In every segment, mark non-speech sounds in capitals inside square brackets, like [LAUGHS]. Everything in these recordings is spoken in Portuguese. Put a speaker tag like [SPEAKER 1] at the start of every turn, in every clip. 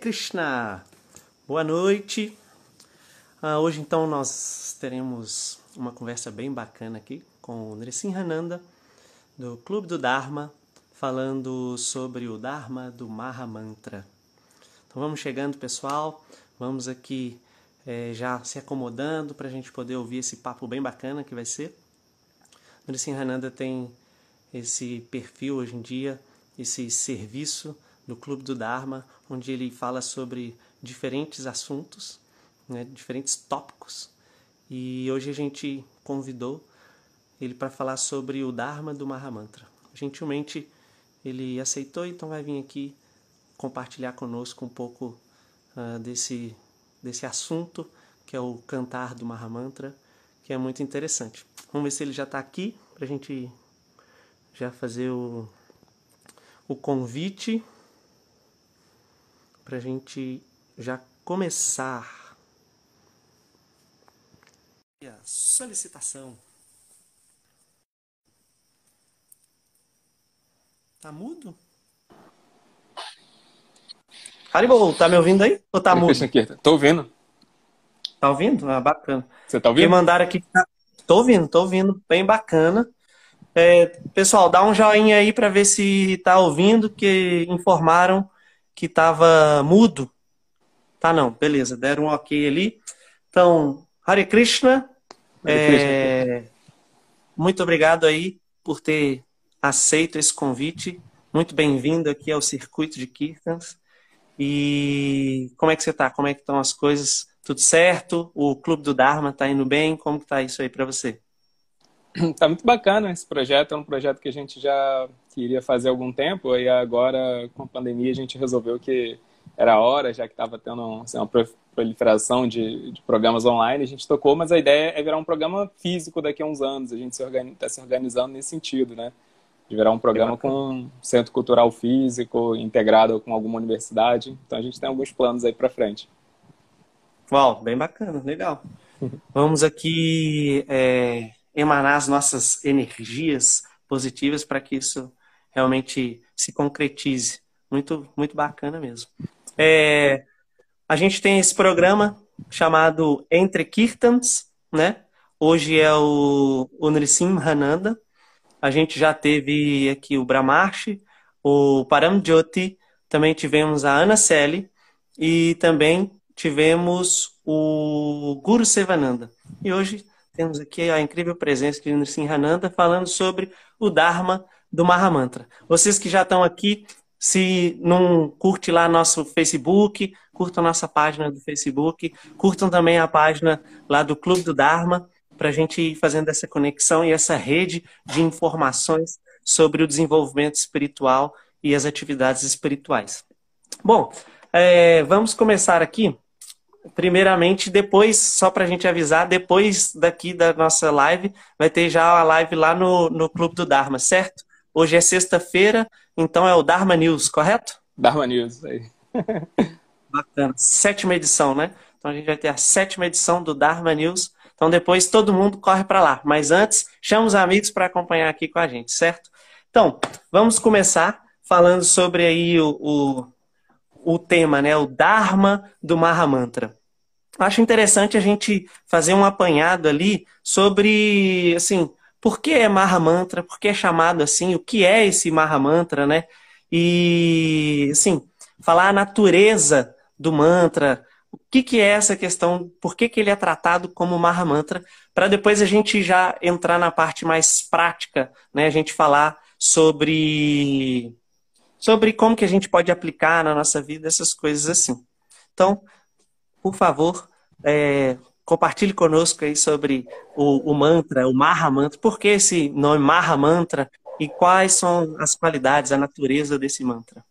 [SPEAKER 1] Krishna! Boa noite! Ah, hoje então nós teremos uma conversa bem bacana aqui com o Nrisimhananda do Clube do Dharma, falando sobre o Dharma do Maha Mantra. Então vamos chegando, pessoal. Vamos aqui é, já se acomodando para a gente poder ouvir esse papo bem bacana que vai ser. O Nrisimhananda tem esse perfil hoje em dia, esse serviço no Clube do Dharma, onde ele fala sobre diferentes assuntos, né, diferentes tópicos. E hoje a gente convidou ele para falar sobre o Dharma do Mahamantra. Gentilmente ele aceitou, então vai vir aqui compartilhar conosco um pouco uh, desse, desse assunto que é o cantar do Mahamantra, que é muito interessante. Vamos ver se ele já está aqui para a gente já fazer o, o convite para a gente já começar a solicitação. Tá mudo? Haribo, tá me ouvindo aí? Ou tá mudo?
[SPEAKER 2] Tô ouvindo.
[SPEAKER 1] Tá ouvindo? Ah, bacana.
[SPEAKER 2] Você tá ouvindo?
[SPEAKER 1] Me mandaram aqui. Tá... Tô ouvindo, tô ouvindo. Bem bacana. É, pessoal, dá um joinha aí para ver se tá ouvindo, que informaram que estava mudo. Tá não, beleza, deram um ok ali. Então, Hare Krishna, Hare é... Krishna. muito obrigado aí por ter aceito esse convite. Muito bem-vindo aqui ao Circuito de Kirtans. E como é que você está? Como é que estão as coisas? Tudo certo? O Clube do Dharma está indo bem? Como está isso aí para você? [CLEARS THROAT]
[SPEAKER 2] Tá muito bacana esse projeto, é um projeto que a gente já queria fazer há algum tempo e agora com a pandemia a gente resolveu que era hora, já que estava tendo assim, uma proliferação de, de, programas online, a gente tocou, mas a ideia é virar um programa físico daqui a uns anos, a gente está se, tá se organizando nesse sentido, né? De virar um programa com um centro cultural físico, integrado com alguma universidade, então a gente tem alguns planos aí para frente.
[SPEAKER 1] Uau, bem bacana, legal. [LAUGHS] Vamos aqui é, emanar as nossas energias positivas para que isso realmente se concretize. Muito, muito bacana mesmo. É, a gente tem esse programa chamado Entre Kirtans, né? Hoje é o, o Nrisim Hananda. A gente já teve aqui o Brahmarshi, o Paramjyoti, também tivemos a Ana Selle e também tivemos o Guru Sevananda. E hoje temos aqui a incrível presença de Nrsim Hananda falando sobre o Dharma do Mahamantra. Vocês que já estão aqui, se não curte lá nosso Facebook, curtam nossa página do Facebook, curtam também a página lá do Clube do Dharma, para a gente ir fazendo essa conexão e essa rede de informações sobre o desenvolvimento espiritual e as atividades espirituais. Bom, é, vamos começar aqui primeiramente, depois, só para a gente avisar, depois daqui da nossa live, vai ter já a live lá no, no Clube do Dharma, certo? Hoje é sexta-feira, então é o Dharma News, correto?
[SPEAKER 2] Dharma News, aí. [LAUGHS]
[SPEAKER 1] Bacana. Sétima edição, né? Então a gente vai ter a sétima edição do Dharma News. Então depois todo mundo corre para lá. Mas antes, chama os amigos para acompanhar aqui com a gente, certo? Então, vamos começar falando sobre aí o, o o tema, né? O Dharma do Mahamantra. Acho interessante a gente fazer um apanhado ali sobre, assim, por que é Mahamantra, por que é chamado assim, o que é esse Mahamantra, né? E, assim, falar a natureza do mantra, o que, que é essa questão, por que, que ele é tratado como Mahamantra, para depois a gente já entrar na parte mais prática, né? A gente falar sobre sobre como que a gente pode aplicar na nossa vida essas coisas assim. Então, por favor, é, compartilhe conosco aí sobre o, o, mantra, o Maha Mantra. Por que esse nome Maha Mantra e quais são as qualidades, a natureza desse mantra?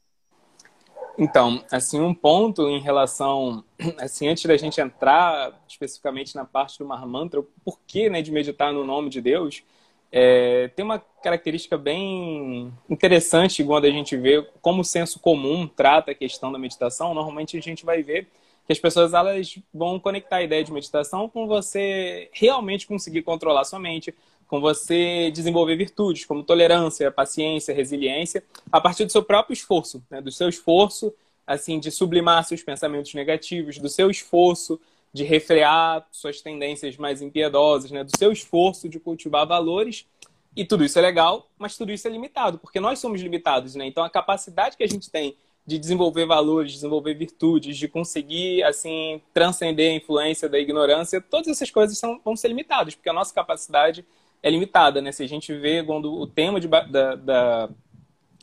[SPEAKER 2] Então, assim, um ponto em relação, assim, antes da gente entrar especificamente na parte do Maha Mantra, o porquê né, de meditar no nome de Deus, é, tem uma característica bem interessante quando a gente vê como o senso comum trata a questão da meditação. Normalmente a gente vai ver que as pessoas elas vão conectar a ideia de meditação com você realmente conseguir controlar sua mente, com você desenvolver virtudes como tolerância, paciência, resiliência, a partir do seu próprio esforço, né? do seu esforço assim de sublimar seus pensamentos negativos, do seu esforço de refrear suas tendências mais impiedosas, né? do seu esforço de cultivar valores. E tudo isso é legal, mas tudo isso é limitado, porque nós somos limitados, né? Então a capacidade que a gente tem de desenvolver valores, desenvolver virtudes, de conseguir assim transcender a influência da ignorância, todas essas coisas são, vão ser limitadas, porque a nossa capacidade é limitada, né? Se a gente vê quando o tema de, da, da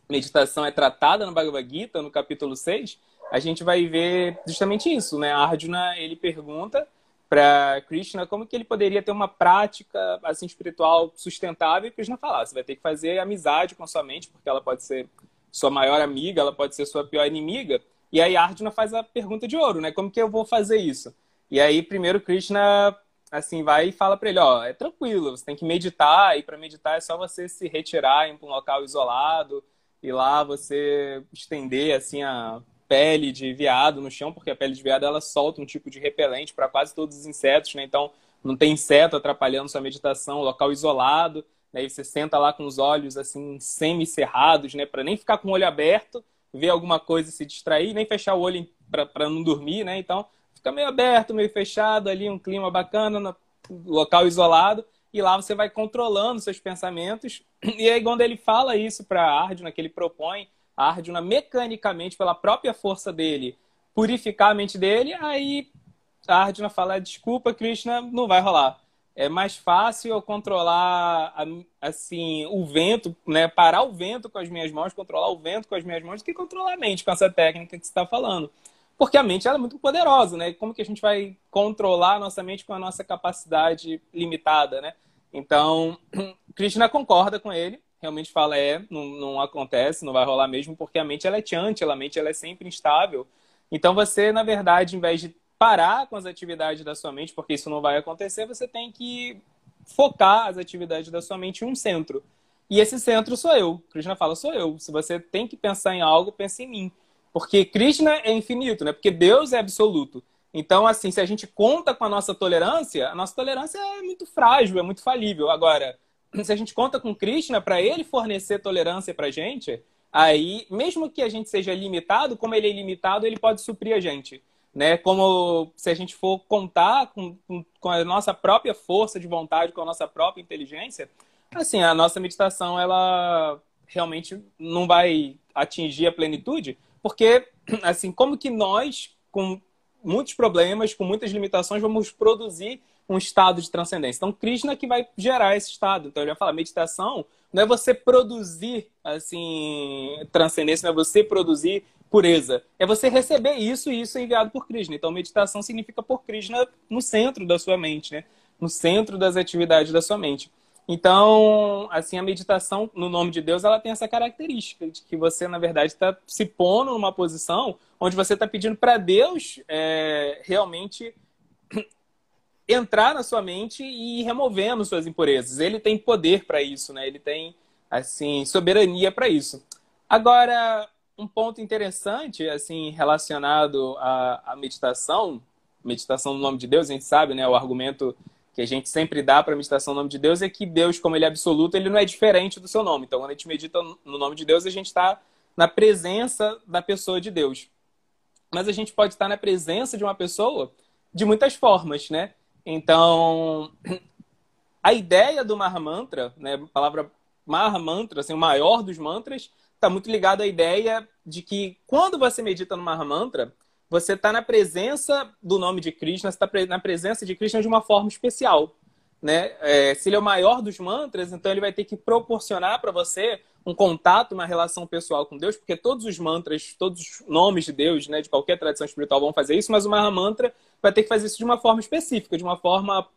[SPEAKER 2] meditação é tratada no Bhagavad Gita, no capítulo 6, a gente vai ver justamente isso, né? Arjuna, ele pergunta para Krishna como que ele poderia ter uma prática assim espiritual sustentável e Krishna fala, você vai ter que fazer amizade com sua mente, porque ela pode ser sua maior amiga, ela pode ser sua pior inimiga. E aí Arjuna faz a pergunta de ouro, né? Como que eu vou fazer isso? E aí primeiro Krishna assim vai e fala para ele, ó, é tranquilo, você tem que meditar e para meditar é só você se retirar em um local isolado e lá você estender assim a pele de veado no chão, porque a pele de veado ela solta um tipo de repelente para quase todos os insetos, né? Então não tem inseto atrapalhando sua meditação, local isolado, né? E você senta lá com os olhos assim semi-cerrados, né? Para nem ficar com o olho aberto, ver alguma coisa e se distrair, nem fechar o olho para não dormir, né? Então fica meio aberto, meio fechado ali, um clima bacana, no local isolado, e lá você vai controlando seus pensamentos. [CLEARS THROAT] E aí quando ele fala isso para Arjuna, que ele propõe Arjuna mecanicamente, pela própria força dele, purificar a mente dele, aí Arjuna fala, desculpa, Krishna, não vai rolar. É mais fácil eu controlar assim o vento, né? Parar o vento com as minhas mãos, controlar o vento com as minhas mãos, do que controlar a mente com essa técnica que você está falando. Porque a mente é muito poderosa, né? Como que a gente vai controlar a nossa mente com a nossa capacidade limitada, né? Então, [CLEARS THROAT] Krishna concorda com ele realmente fala é, não, não acontece, não vai rolar mesmo, porque a mente ela é chante, a mente ela é sempre instável. Então você, na verdade, em vez de parar com as atividades da sua mente, porque isso não vai acontecer, você tem que focar as atividades da sua mente em um centro. E esse centro sou eu. Krishna fala, sou eu. Se você tem que pensar em algo, pense em mim. Porque Krishna é infinito, né? Porque Deus é absoluto. Então, assim, se a gente conta com a nossa tolerância, a nossa tolerância é muito frágil, é muito falível. Agora, se a gente conta com Krishna para ele fornecer tolerância para gente, aí, mesmo que a gente seja limitado, como ele é ilimitado, ele pode suprir a gente. Né? Como se a gente for contar com, com a nossa própria força de vontade, com a nossa própria inteligência, assim, a nossa meditação, ela realmente não vai atingir a plenitude, porque, assim, como que nós, com muitos problemas, com muitas limitações, vamos produzir um estado de transcendência. Então, Krishna que vai gerar esse estado. Então, ele vai falar, meditação não é você produzir, assim, transcendência, não é você produzir pureza. É você receber isso e isso é enviado por Krishna. Então, meditação significa por Krishna no centro da sua mente, né? No centro das atividades da sua mente. Então, assim, a meditação no nome de Deus, ela tem essa característica de que você, na verdade, está se pondo numa posição onde você está pedindo para Deus é, realmente entrar na sua mente e ir removendo suas impurezas. Ele tem poder para isso, né? Ele tem assim soberania para isso. Agora, um ponto interessante assim relacionado à, à, meditação, meditação no nome de Deus, a gente sabe, né? O argumento que a gente sempre dá para meditação no nome de Deus é que Deus, como ele é absoluto, ele não é diferente do seu nome. Então, quando a gente medita no nome de Deus, a gente está na presença da pessoa de Deus. Mas a gente pode estar na presença de uma pessoa de muitas formas, né? Então, a ideia do Mahamantra, né, a palavra Mahamantra, assim, o maior dos mantras, está muito ligado à ideia de que quando você medita no Mahamantra, você está na presença do nome de Krishna, você está na presença de Krishna de uma forma especial. Né? É, se ele é o maior dos mantras, então ele vai ter que proporcionar para você um contato, uma relação pessoal com Deus, porque todos os mantras, todos os nomes de Deus, né, de qualquer tradição espiritual vão fazer isso, mas o Mahamantra vai ter que fazer isso de uma forma específica, de uma forma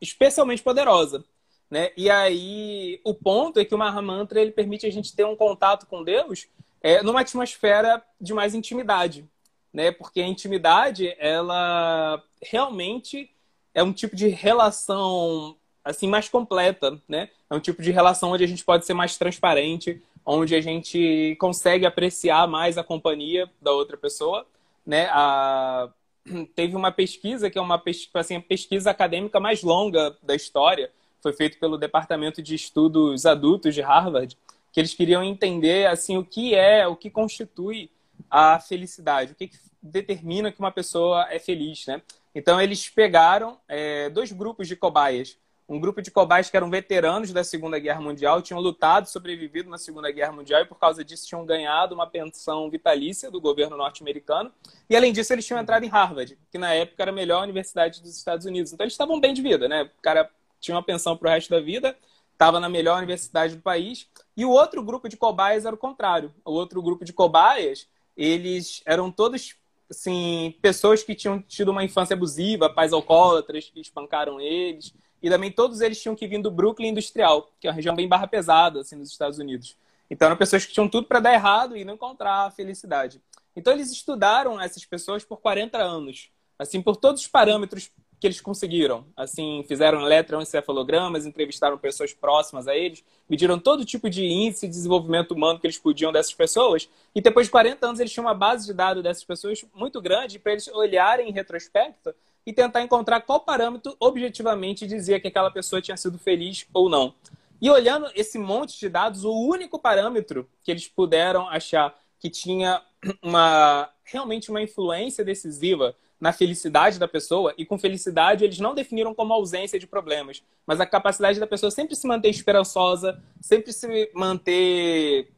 [SPEAKER 2] especialmente poderosa. Né? E aí, o ponto é que o Mahamantra ele permite a gente ter um contato com Deus é, numa atmosfera de mais intimidade. Né? Porque a intimidade, ela realmente é um tipo de relação assim mais completa, né? É um tipo de relação onde a gente pode ser mais transparente, onde a gente consegue apreciar mais a companhia da outra pessoa, né? A... [CLEARS THROAT] Teve uma pesquisa que é uma pesquisa, assim, a pesquisa acadêmica mais longa da história, foi feito pelo Departamento de Estudos Adultos de Harvard, que eles queriam entender assim o que é, o que constitui a felicidade? O que, que determina que uma pessoa é feliz, né? Então eles pegaram é, dois grupos de cobaias. Um grupo de cobaias que eram veteranos da Segunda Guerra Mundial, tinham lutado, sobrevivido na Segunda Guerra Mundial e por causa disso tinham ganhado uma pensão vitalícia do governo norte-americano. E além disso eles tinham entrado em Harvard, que na época era a melhor universidade dos Estados Unidos. Então eles estavam bem de vida, né? O cara tinha uma pensão para o resto da vida, estava na melhor universidade do país. E o outro grupo de cobaias era o contrário. O outro grupo de cobaias, eles eram todos assim, pessoas que tinham tido uma infância abusiva, pais alcoólatras que espancaram eles. E também todos eles tinham que vir do Brooklyn Industrial, que é uma região bem barra pesada, assim, nos Estados Unidos. Então eram pessoas que tinham tudo para dar errado e não encontrar a felicidade. Então eles estudaram essas pessoas por 40 anos, assim, por todos os parâmetros que eles conseguiram. Assim, fizeram eletroencefalogramas, entrevistaram pessoas próximas a eles, mediram todo tipo de índice de desenvolvimento humano que eles podiam dessas pessoas. E depois de 40 anos, eles tinham uma base de dados dessas pessoas muito grande para eles olharem em retrospecto e tentar encontrar qual parâmetro objetivamente dizia que aquela pessoa tinha sido feliz ou não. E olhando esse monte de dados, o único parâmetro que eles puderam achar que tinha [CLEARS THROAT] uma realmente uma influência decisiva na felicidade da pessoa, e com felicidade eles não definiram como ausência de problemas, mas a capacidade da pessoa sempre se manter esperançosa, sempre se manter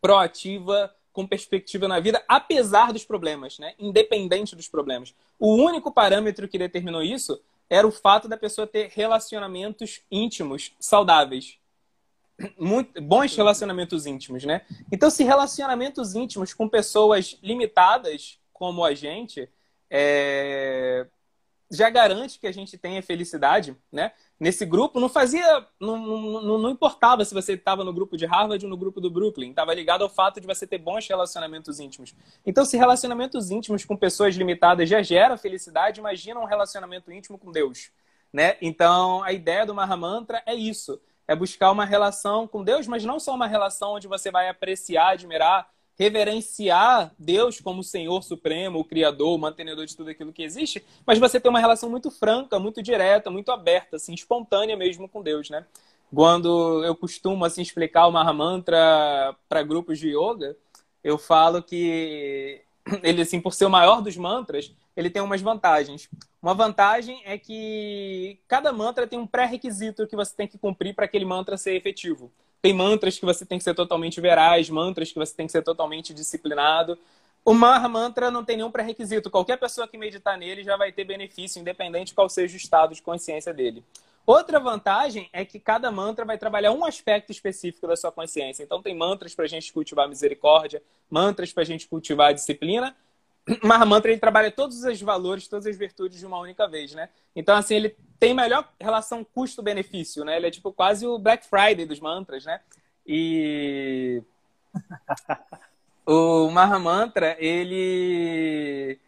[SPEAKER 2] proativa, com perspectiva na vida, apesar dos problemas, né? independente dos problemas. O único parâmetro que determinou isso era o fato da pessoa ter relacionamentos íntimos saudáveis. Muito, bons relacionamentos íntimos, né? Então, se relacionamentos íntimos com pessoas limitadas como a gente, é, já garante que a gente tenha felicidade, né? Nesse grupo não fazia, não, não, não importava se você estava no grupo de Harvard ou no grupo do Brooklyn, estava ligado ao fato de você ter bons relacionamentos íntimos. Então, se relacionamentos íntimos com pessoas limitadas já gera felicidade, imagina um relacionamento íntimo com Deus, né? Então, a ideia do Mahamantra é isso, é buscar uma relação com Deus, mas não só uma relação onde você vai apreciar, admirar reverenciar Deus como Senhor Supremo, o Criador, o mantenedor de tudo aquilo que existe, mas você tem uma relação muito franca, muito direta, muito aberta, assim, espontânea mesmo com Deus, né? Quando eu costumo assim explicar o Mahamantra para grupos de yoga, eu falo que [CLEARS THROAT] ele assim, por ser o maior dos mantras, ele tem umas vantagens. Uma vantagem é que cada mantra tem um pré-requisito que você tem que cumprir para aquele mantra ser efetivo. Tem mantras que você tem que ser totalmente veraz, mantras que você tem que ser totalmente disciplinado. O Maha Mantra não tem nenhum pré-requisito. Qualquer pessoa que meditar nele já vai ter benefício, independente qual seja o estado de consciência dele. Outra vantagem é que cada mantra vai trabalhar um aspecto específico da sua consciência. Então, tem mantras para a gente cultivar misericórdia, mantras para a gente cultivar a disciplina. [CLEARS THROAT] Maha Mantra ele trabalha todos os valores, todas as virtudes de uma única vez, né? Então, assim, ele tem melhor relação custo-benefício, né? Ele é tipo quase o Black Friday dos mantras, né? E [LAUGHS] o Mahamantra, ele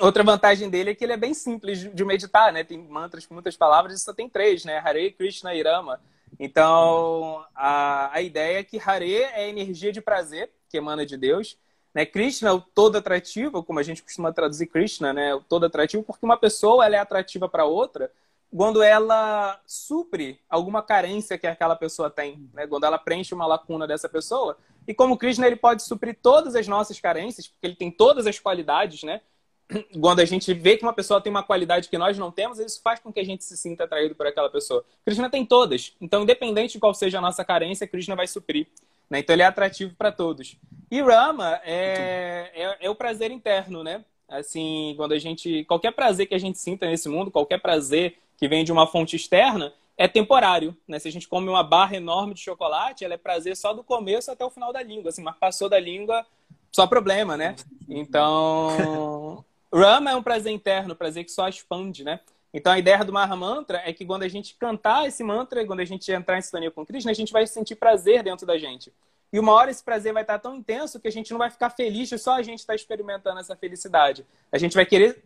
[SPEAKER 2] outra vantagem dele é que ele é bem simples de meditar, né? Tem mantras com muitas palavras e só tem três, né? Hare, Krishna e Rama. Então, a, a ideia é que Hare é energia de prazer que emana de Deus. Né? Krishna é o todo atrativo, como a gente costuma traduzir Krishna, né? O todo atrativo, porque uma pessoa ela é atrativa para outra quando ela supre alguma carência que aquela pessoa tem, né? quando ela preenche uma lacuna dessa pessoa. E como Krishna ele pode suprir todas as nossas carências, porque ele tem todas as qualidades, né? [CLEARS THROAT] Quando a gente vê que uma pessoa tem uma qualidade que nós não temos, isso faz com que a gente se sinta atraído por aquela pessoa. Krishna tem todas. Então, independente de qual seja a nossa carência, Krishna vai suprir. Né? Então, ele é atrativo para todos. E Rama é, é, é o prazer interno, né? Assim, quando a gente. Qualquer prazer que a gente sinta nesse mundo, qualquer prazer que vem de uma fonte externa, é temporário. Né? Se a gente come uma barra enorme de chocolate, ela é prazer só do começo até o final da língua. Assim, mas passou da língua, só problema, né? Então, [LAUGHS] Rama é um prazer interno, prazer que só expande, né? Então, a ideia do Maha Mantra é que quando a gente cantar esse mantra, quando a gente entrar em sintonia com Krishna, a gente vai sentir prazer dentro da gente. E uma hora esse prazer vai estar tão intenso que a gente não vai ficar feliz de só a gente estar experimentando essa felicidade. A gente vai querer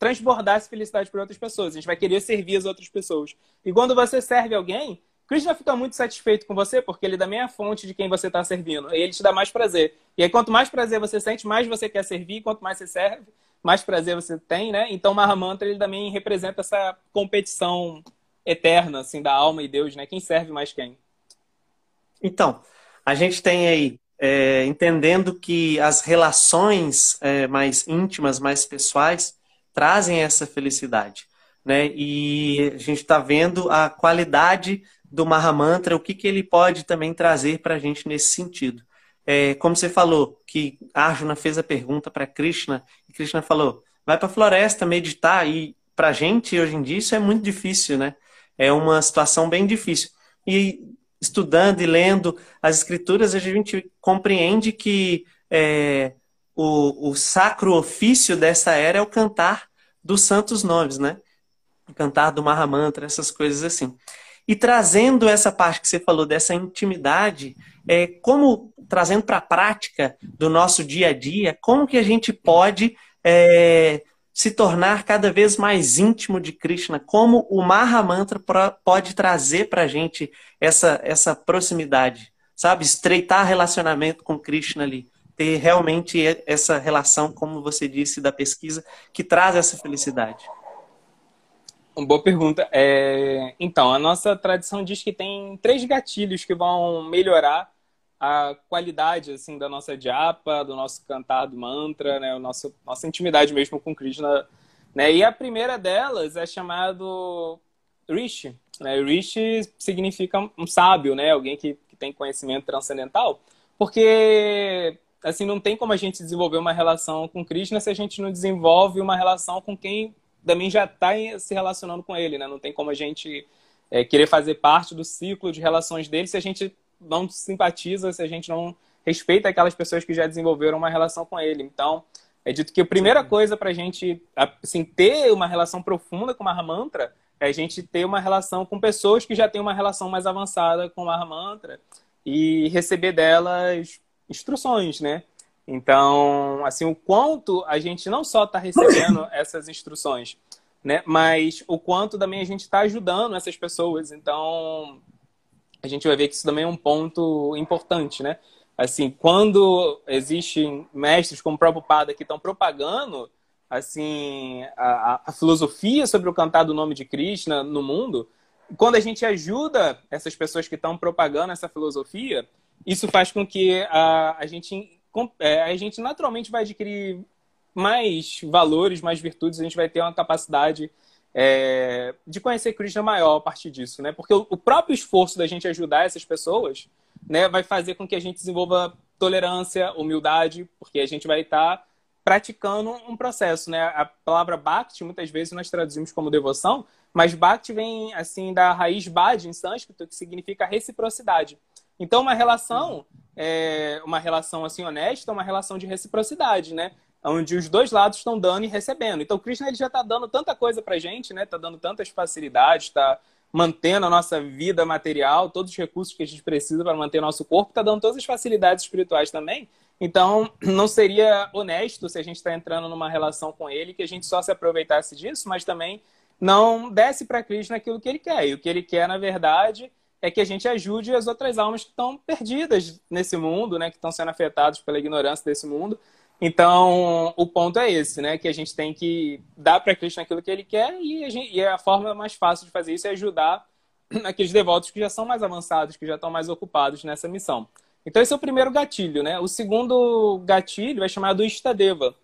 [SPEAKER 2] transbordar essa felicidade para outras pessoas. A gente vai querer servir as outras pessoas. E quando você serve alguém, Krishna fica muito satisfeito com você porque ele também é a fonte de quem você está servindo. E ele te dá mais prazer. E aí, quanto mais prazer você sente, mais você quer servir. Quanto mais você serve, mais prazer você tem, né? Então, Mahamantra, ele também representa essa competição eterna, assim, da alma e Deus, né? Quem serve mais quem.
[SPEAKER 1] Então, a gente tem aí é, entendendo que as relações é, mais íntimas, mais pessoais, trazem essa felicidade. Né? E a gente está vendo a qualidade do Mahamantra, o que, que ele pode também trazer para a gente nesse sentido. É, como você falou, que Arjuna fez a pergunta para Krishna, e Krishna falou, vai para a floresta meditar, e para a gente, hoje em dia, isso é muito difícil, né? É uma situação bem difícil. E estudando e lendo as escrituras, a gente compreende que é, o, o sacro ofício dessa era é o cantar dos santos nomes, né? Cantar do Mahamantra, essas coisas assim. E trazendo essa parte que você falou dessa intimidade, é, como trazendo para a prática do nosso dia a dia, como que a gente pode é, se tornar cada vez mais íntimo de Krishna, como o Mahamantra pode trazer para a gente essa, essa proximidade, sabe? Estreitar relacionamento com Krishna ali, ter realmente essa relação, como você disse, da pesquisa, que traz essa felicidade.
[SPEAKER 2] Uma boa pergunta. É... Então, a nossa tradição diz que tem três gatilhos que vão melhorar a qualidade assim da nossa japa, do nosso cantar do mantra, né, o nosso nossa intimidade mesmo com Krishna, né? E a primeira delas é chamado Rishi, né? Rishi significa um sábio, né? Alguém que, que tem conhecimento transcendental, porque assim não tem como a gente desenvolver uma relação com Krishna se a gente não desenvolve uma relação com quem também já está se relacionando com ele, né? Não tem como a gente é, querer fazer parte do ciclo de relações dele se a gente não simpatiza, se a gente não respeita aquelas pessoas que já desenvolveram uma relação com ele. Então, é dito que a primeira coisa para a gente assim, ter uma relação profunda com Mahamantra é a gente ter uma relação com pessoas que já têm uma relação mais avançada com Mahamantra e receber delas instruções, né? Então, assim, o quanto a gente não só está recebendo [LAUGHS] essas instruções, né? Mas o quanto também a gente está ajudando essas pessoas. Então, a gente vai ver que isso também é um ponto importante, né? Assim, quando existem mestres como o próprio Pada que estão propagando assim a, a, filosofia sobre o cantar do nome de Krishna no mundo, quando a gente ajuda essas pessoas que estão propagando essa filosofia, isso faz com que a, a gente é, a gente naturalmente vai adquirir mais valores, mais virtudes, a gente vai ter uma capacidade é, de conhecer Krishna maior a partir disso, né? Porque o, o, próprio esforço da gente ajudar essas pessoas, né, vai fazer com que a gente desenvolva tolerância, humildade, porque a gente vai estar tá praticando um processo, né? A palavra bhakti muitas vezes nós traduzimos como devoção, mas bhakti vem assim da raiz bhad em sânscrito, que significa reciprocidade. Então, uma relação, é, uma relação assim honesta, é uma relação de reciprocidade, né? onde os dois lados estão dando e recebendo. Então, o Krishna ele já está dando tanta coisa para gente, né? Está dando tantas facilidades, está mantendo a nossa vida material, todos os recursos que a gente precisa para manter nosso corpo, está dando todas as facilidades espirituais também. Então, [CLEARS THROAT] não seria honesto se a gente está entrando numa relação com ele que a gente só se aproveitasse disso, mas também não desse para Krishna aquilo que ele quer. E o que ele quer, na verdade, é que a gente ajude as outras almas que estão perdidas nesse mundo, né? Que estão sendo afetadas pela ignorância desse mundo então, o ponto é esse, né? Que a gente tem que dar para Cristo aquilo que ele quer e a, gente, e a forma mais fácil de fazer isso é ajudar [CLEARS THROAT] aqueles devotos que já são mais avançados, que já estão mais ocupados nessa missão. Então, esse é o primeiro gatilho, né? O segundo gatilho é chamado Istadeva.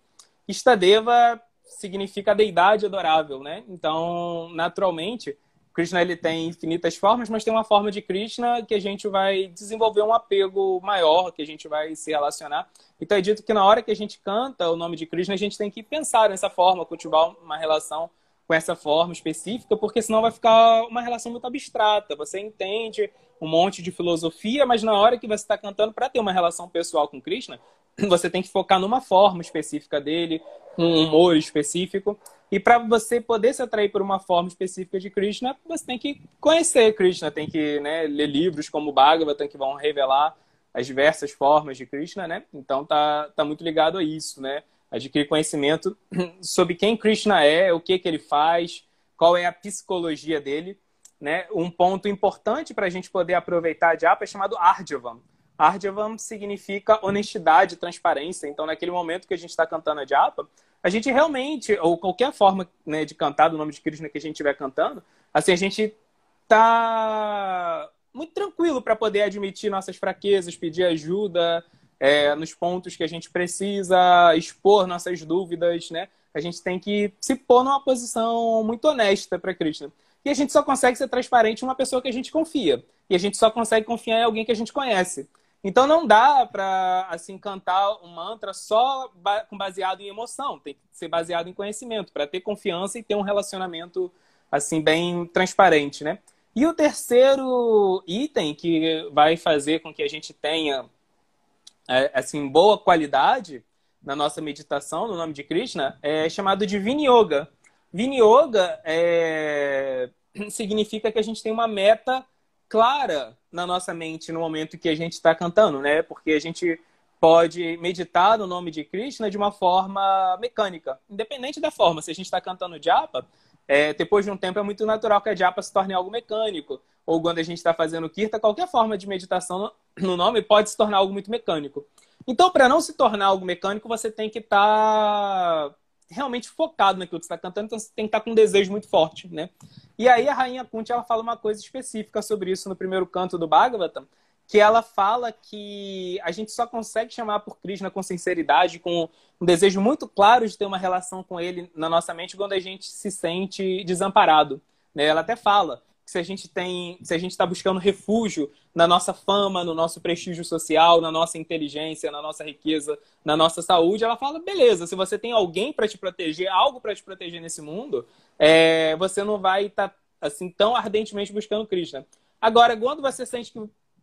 [SPEAKER 2] Istadeva significa deidade adorável, né? Então, naturalmente, Krishna ele tem infinitas formas, mas tem uma forma de Krishna que a gente vai desenvolver um apego maior, que a gente vai se relacionar. Então é dito que na hora que a gente canta o nome de Krishna, a gente tem que pensar nessa forma, cultivar uma relação com essa forma específica, porque senão vai ficar uma relação muito abstrata. Você entende um monte de filosofia, mas na hora que você está cantando, para ter uma relação pessoal com Krishna, você tem que focar numa forma específica dele, um humor específico. E para você poder se atrair por uma forma específica de Krishna, você tem que conhecer Krishna, tem que né, ler livros como Bhagavatam que vão revelar as diversas formas de Krishna, né? Então tá, tá muito ligado a isso, né? Adquirir conhecimento [CLEARS THROAT] sobre quem Krishna é, o que que ele faz, qual é a psicologia dele, né? Um ponto importante para a gente poder aproveitar a japa é chamado Arjavam. Arjavam significa honestidade, transparência. Então, naquele momento que a gente está cantando a japa, a gente realmente, ou qualquer forma né, de cantar do nome de Krishna que a gente estiver cantando, assim, a gente tá muito tranquilo para poder admitir nossas fraquezas, pedir ajuda, é, nos pontos que a gente precisa expor nossas dúvidas, né? A gente tem que se pôr numa posição muito honesta para Krishna. E a gente só consegue ser transparente em uma pessoa que a gente confia. E a gente só consegue confiar em alguém que a gente conhece. Então não dá para assim cantar um mantra só baseado em emoção, tem que ser baseado em conhecimento para ter confiança e ter um relacionamento assim bem transparente, né? E o terceiro item que vai fazer com que a gente tenha é, assim boa qualidade na nossa meditação no nome de Krishna é chamado de Vinyoga. Vinyoga é... [CLEARS THROAT] significa que a gente tem uma meta clara na nossa mente no momento que a gente está cantando, né? Porque a gente pode meditar no nome de Krishna de uma forma mecânica, independente da forma. Se a gente está cantando japa, é, depois de um tempo é muito natural que a japa se torne algo mecânico. Ou quando a gente está fazendo kirta, qualquer forma de meditação no nome pode se tornar algo muito mecânico. Então, para não se tornar algo mecânico, você tem que estar tá realmente focado naquilo que você está cantando, então você tem que estar tá com um desejo muito forte, né? E aí a Rainha Kunti, ela fala uma coisa específica sobre isso no primeiro canto do Bhagavatam, que ela fala que a gente só consegue chamar por Krishna com sinceridade, com um desejo muito claro de ter uma relação com ele na nossa mente quando a gente se sente desamparado. Né? Ela até fala se a gente tem, se a gente está buscando refúgio na nossa fama, no nosso prestígio social, na nossa inteligência, na nossa riqueza, na nossa saúde, ela fala, beleza, se você tem alguém para te proteger, algo para te proteger nesse mundo, é, você não vai estar tá, assim tão ardentemente buscando Krishna. Agora, quando você sente que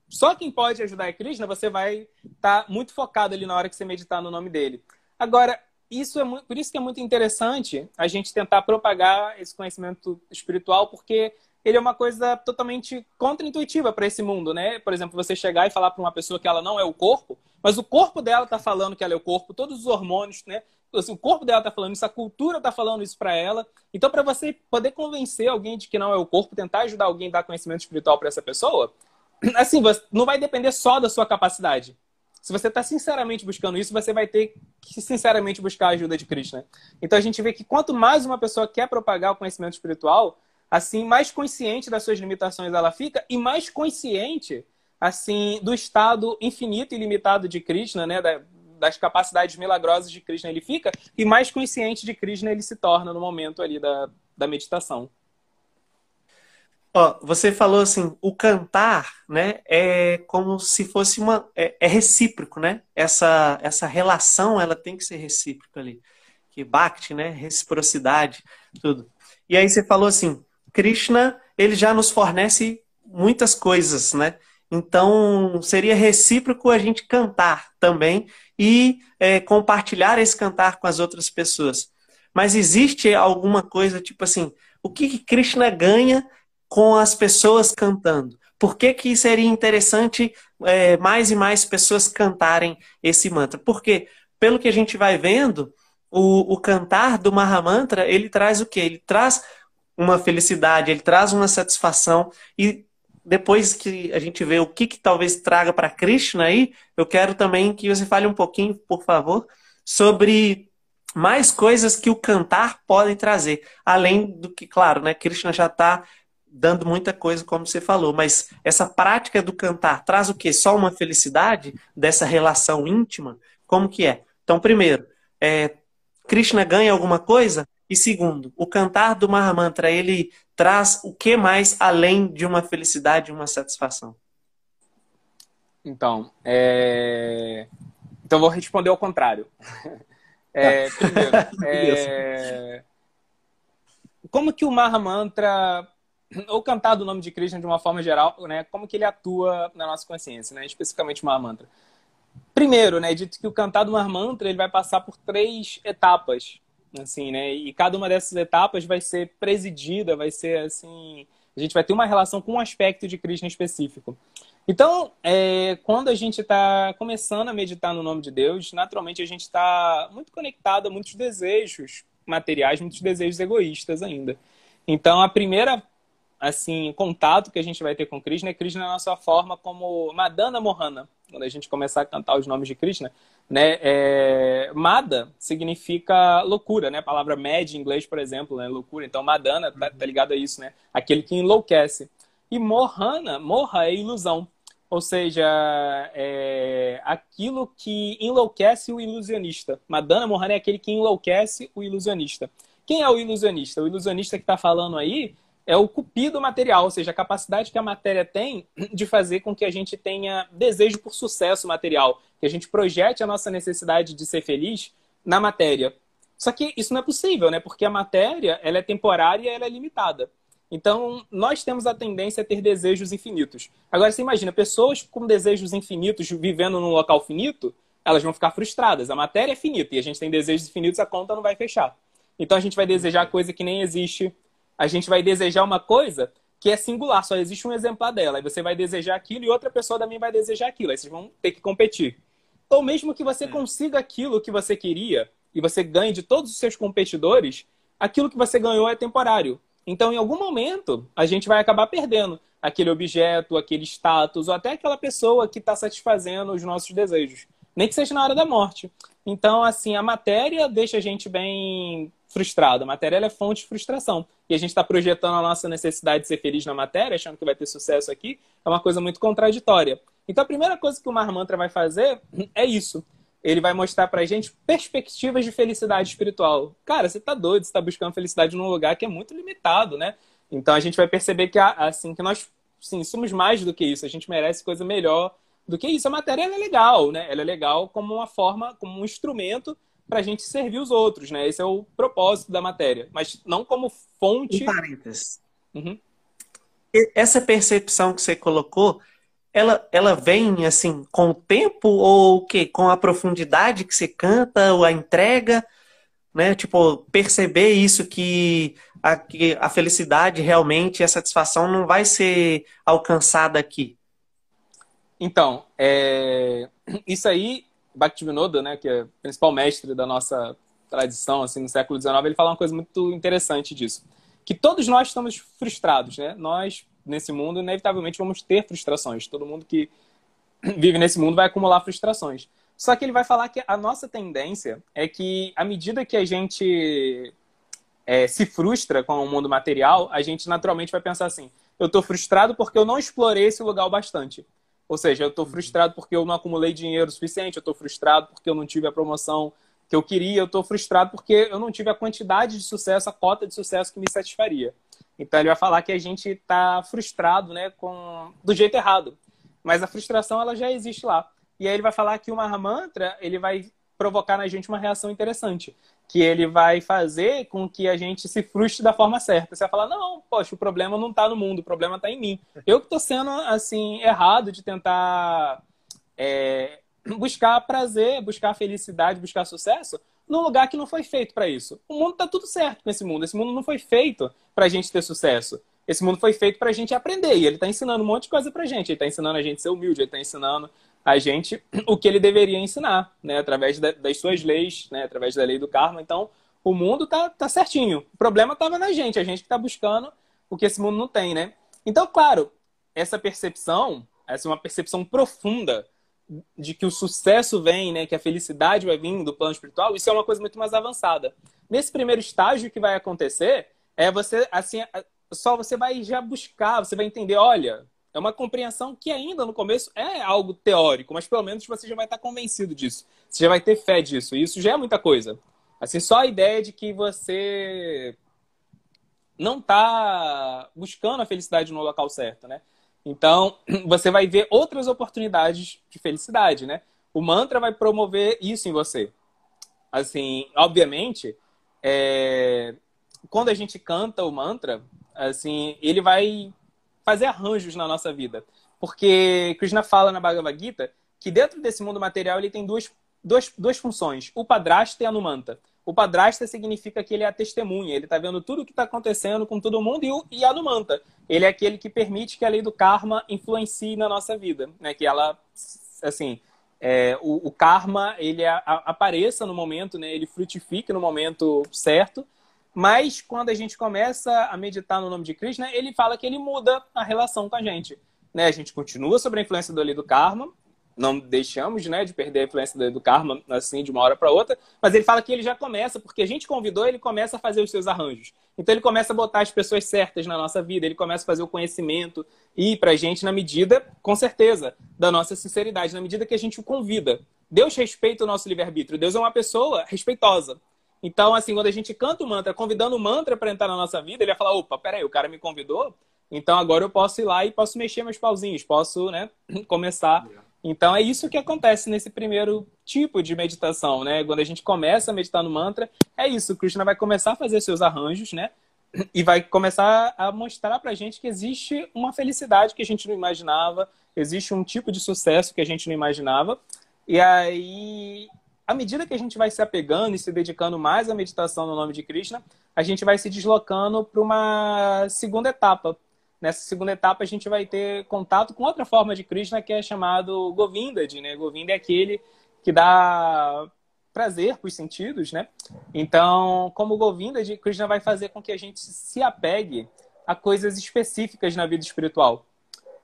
[SPEAKER 2] só quem pode ajudar é Krishna, você vai estar tá muito focado ali na hora que você meditar no nome dele. Agora, isso é muito, por isso que é muito interessante a gente tentar propagar esse conhecimento espiritual, porque ele é uma coisa totalmente contra-intuitiva para esse mundo, né? Por exemplo, você chegar e falar para uma pessoa que ela não é o corpo, mas o corpo dela está falando que ela é o corpo, todos os hormônios, né? Assim, o corpo dela está falando isso, a cultura está falando isso para ela. Então, para você poder convencer alguém de que não é o corpo, tentar ajudar alguém a dar conhecimento espiritual para essa pessoa, [CLEARS THROAT] assim, não vai depender só da sua capacidade. Se você está sinceramente buscando isso, você vai ter que sinceramente buscar a ajuda de Krishna. Então a gente vê que quanto mais uma pessoa quer propagar o conhecimento espiritual, assim, mais consciente das suas limitações ela fica e mais consciente, assim, do estado infinito e ilimitado de Krishna, né, das capacidades milagrosas de Krishna ele fica e mais consciente de Krishna ele se torna no momento ali da, da meditação.
[SPEAKER 1] Ó, você falou assim, o cantar, né, é como se fosse uma, é, é, recíproco, né? Essa essa relação, ela tem que ser recíproca ali, que bate, né, reciprocidade, tudo. E aí você falou assim, Krishna, ele já nos fornece muitas coisas, né? Então, seria recíproco a gente cantar também e é, compartilhar esse cantar com as outras pessoas. Mas existe alguma coisa, tipo assim, o que, que Krishna ganha com as pessoas cantando? Por que, que seria interessante é, mais e mais pessoas cantarem esse mantra? Porque, pelo que a gente vai vendo, o, o cantar do Mahamantra, ele traz o quê? Ele traz uma felicidade, ele traz uma satisfação e depois que a gente vê o que, que talvez traga para Krishna aí, eu quero também que você fale um pouquinho, por favor, sobre mais coisas que o cantar podem trazer, além do que, claro, né, Krishna já está dando muita coisa, como você falou, mas essa prática do cantar traz o quê? Só uma felicidade dessa relação íntima? Como que é? Então, primeiro, é, Krishna ganha alguma coisa? E segundo, o cantar do Mahamantra, ele traz o que mais além de uma felicidade e uma satisfação?
[SPEAKER 2] Então, é... então vou responder ao contrário. [LAUGHS] É, tá. primeiro, [LAUGHS] é... como que o Mahamantra, ou cantar do nome de Krishna de uma forma geral, né, como que ele atua na nossa consciência, né, especificamente o Mahamantra? Primeiro, né, dito que o cantar do Mahamantra ele vai passar por três etapas assim, né? E cada uma dessas etapas vai ser presidida, vai ser assim, a gente vai ter uma relação com um aspecto de Krishna específico. Então, é, quando a gente está começando a meditar no nome de Deus, naturalmente a gente está muito conectado a muitos desejos materiais, muitos desejos egoístas ainda. Então, a primeira assim contato que a gente vai ter com Krishna é Krishna na sua forma como Madana Mohana. Quando a gente começar a cantar os nomes de Krishna, né? É, Mada significa loucura, né? A palavra mad em inglês, por exemplo, né? Loucura. Então, Madana tá, tá ligado a isso, né? Aquele que enlouquece. E Mohana, Morra é ilusão. ou seja, é aquilo que enlouquece o ilusionista. Madana Mohan é aquele que enlouquece o ilusionista. Quem é o ilusionista? O ilusionista que está falando aí é o cupido material, ou seja, a capacidade que a matéria tem [CLEARS THROAT] de fazer com que a gente tenha desejo por sucesso material, que a gente projete a nossa necessidade de ser feliz na matéria. Só que isso não é possível, né? Porque a matéria ela é temporária e ela é limitada. Então, nós temos a tendência a ter desejos infinitos. Agora, você imagina, pessoas com desejos infinitos vivendo num local finito, elas vão ficar frustradas. A matéria é finita e a gente tem desejos infinitos, a conta não vai fechar. Então, a gente vai desejar coisa que nem existe, a gente vai desejar uma coisa que é singular, só existe um exemplar dela. Aí você vai desejar aquilo e outra pessoa também vai desejar aquilo. Aí vocês vão ter que competir. Ou mesmo que você é. consiga aquilo que você queria e você ganhe de todos os seus competidores, aquilo que você ganhou é temporário. Então, em algum momento, a gente vai acabar perdendo aquele objeto, aquele status, ou até aquela pessoa que está satisfazendo os nossos desejos. Nem que seja na hora da morte. Então, assim, a matéria deixa a gente bem frustrado. A matéria é fonte de frustração. E a gente está projetando a nossa necessidade de ser feliz na matéria, achando que vai ter sucesso aqui, é uma coisa muito contraditória. Então a primeira coisa que o Mar Mantra vai fazer [CLEARS THROAT] é isso. Ele vai mostrar pra gente perspectivas de felicidade espiritual. Cara, você tá doido, você tá buscando felicidade num lugar que é muito limitado, né? Então a gente vai perceber que assim que nós sim, somos mais do que isso, a gente merece coisa melhor do que isso. A matéria é legal, né? Ela é legal como uma forma, como um instrumento para a gente servir os outros, né? Esse é o propósito da matéria, mas não como fonte.
[SPEAKER 1] Em parênteses. Uhum. Essa percepção que você colocou, ela, ela vem assim com o tempo ou o quê? Com a profundidade que você canta ou a entrega, né? Tipo, perceber isso que a, que a felicidade realmente, a satisfação não vai ser alcançada aqui.
[SPEAKER 2] Então, é... isso aí Bhaktivinoda, né, que é o principal mestre da nossa tradição, assim, no século XIX, ele fala uma coisa muito interessante disso. Que todos nós estamos frustrados, né? Nós, nesse mundo, inevitavelmente vamos ter frustrações. Todo mundo que vive nesse mundo vai acumular frustrações. Só que ele vai falar que a nossa tendência é que, à medida que a gente é, se frustra com o mundo material, a gente naturalmente vai pensar assim: eu estou frustrado porque eu não explorei esse lugar bastante. Ou seja, eu estou frustrado porque eu não acumulei dinheiro suficiente, eu estou frustrado porque eu não tive a promoção que eu queria, eu estou frustrado porque eu não tive a quantidade de sucesso, a cota de sucesso que me satisfaria. Então ele vai falar que a gente está frustrado, né, com do jeito errado. Mas a frustração ela já existe lá. E aí ele vai falar que o Mahamantra ele vai provocar na gente uma reação interessante que ele vai fazer com que a gente se frustre da forma certa. Você vai falar, não, poxa, o problema não está no mundo, o problema está em mim. Eu que estou sendo, assim, errado de tentar é, buscar prazer, buscar felicidade, buscar sucesso num lugar que não foi feito para isso. O mundo está tudo certo nesse mundo. Esse mundo não foi feito para gente ter sucesso. Esse mundo foi feito para gente aprender. E ele está ensinando um monte de coisa para gente. Ele está ensinando a gente a ser humilde, ele está ensinando a gente o que ele deveria ensinar, né? Através da, das suas leis, né? Através da lei do karma. Então, o mundo tá, tá certinho. O problema estava na gente, a gente que está buscando o que esse mundo não tem, né? Então, claro, essa percepção, essa é uma percepção profunda de que o sucesso vem, né? Que a felicidade vai vir do plano espiritual. Isso é uma coisa muito mais avançada. Nesse primeiro estágio que vai acontecer é você, assim, só você vai já buscar, você vai entender, olha, é uma compreensão que ainda no começo é algo teórico, mas pelo menos você já vai estar convencido disso. Você já vai ter fé disso. E isso já é muita coisa. Assim, só a ideia de que você não está buscando a felicidade no local certo, né? Então, [CLEARS THROAT] você vai ver outras oportunidades de felicidade, né? O mantra vai promover isso em você. Assim, obviamente, é... quando a gente canta o mantra, assim, ele vai fazer arranjos na nossa vida. Porque Krishna fala na Bhagavad Gita que dentro desse mundo material ele tem duas, duas, duas funções, o padrasta e a numanta. O padrasta significa que ele é a testemunha, ele está vendo tudo o que está acontecendo com todo mundo, e, o, e a numanta, ele é aquele que permite que a lei do karma influencie na nossa vida, né? que ela, assim, é, o, o, karma ele a, a, apareça no momento, né? ele frutifique no momento certo, mas quando a gente começa a meditar no nome de Krishna, ele fala que ele muda a relação com a gente. Né? A gente continua sobre a influência do lei do karma, não deixamos né, de perder a influência do karma assim de uma hora para outra, mas ele fala que ele já começa, porque a gente convidou, ele começa a fazer os seus arranjos. Então ele começa a botar as pessoas certas na nossa vida, ele começa a fazer o conhecimento e para a gente na medida, com certeza, da nossa sinceridade, na medida que a gente o convida. Deus respeita o nosso livre-arbítrio, Deus é uma pessoa respeitosa. Então, assim, quando a gente canta o mantra, convidando o mantra para entrar na nossa vida, ele vai falar: opa, peraí, o cara me convidou, então agora eu posso ir lá e posso mexer meus pauzinhos, posso né, [CLEARS THROAT] começar então é isso que acontece nesse primeiro tipo de meditação, né? Quando a gente começa a meditar no mantra, é isso, o Krishna vai começar a fazer seus arranjos, né? E vai começar a mostrar pra gente que existe uma felicidade que a gente não imaginava, existe um tipo de sucesso que a gente não imaginava. E aí, à medida que a gente vai se apegando e se dedicando mais à meditação no nome de Krishna, a gente vai se deslocando para uma segunda etapa, Nessa segunda etapa, a gente vai ter contato com outra forma de Krishna que é chamado Govindad, né? Govinda é aquele que dá prazer para os sentidos, né? Então, como Govindad, Krishna vai fazer com que a gente se apegue a coisas específicas na vida espiritual.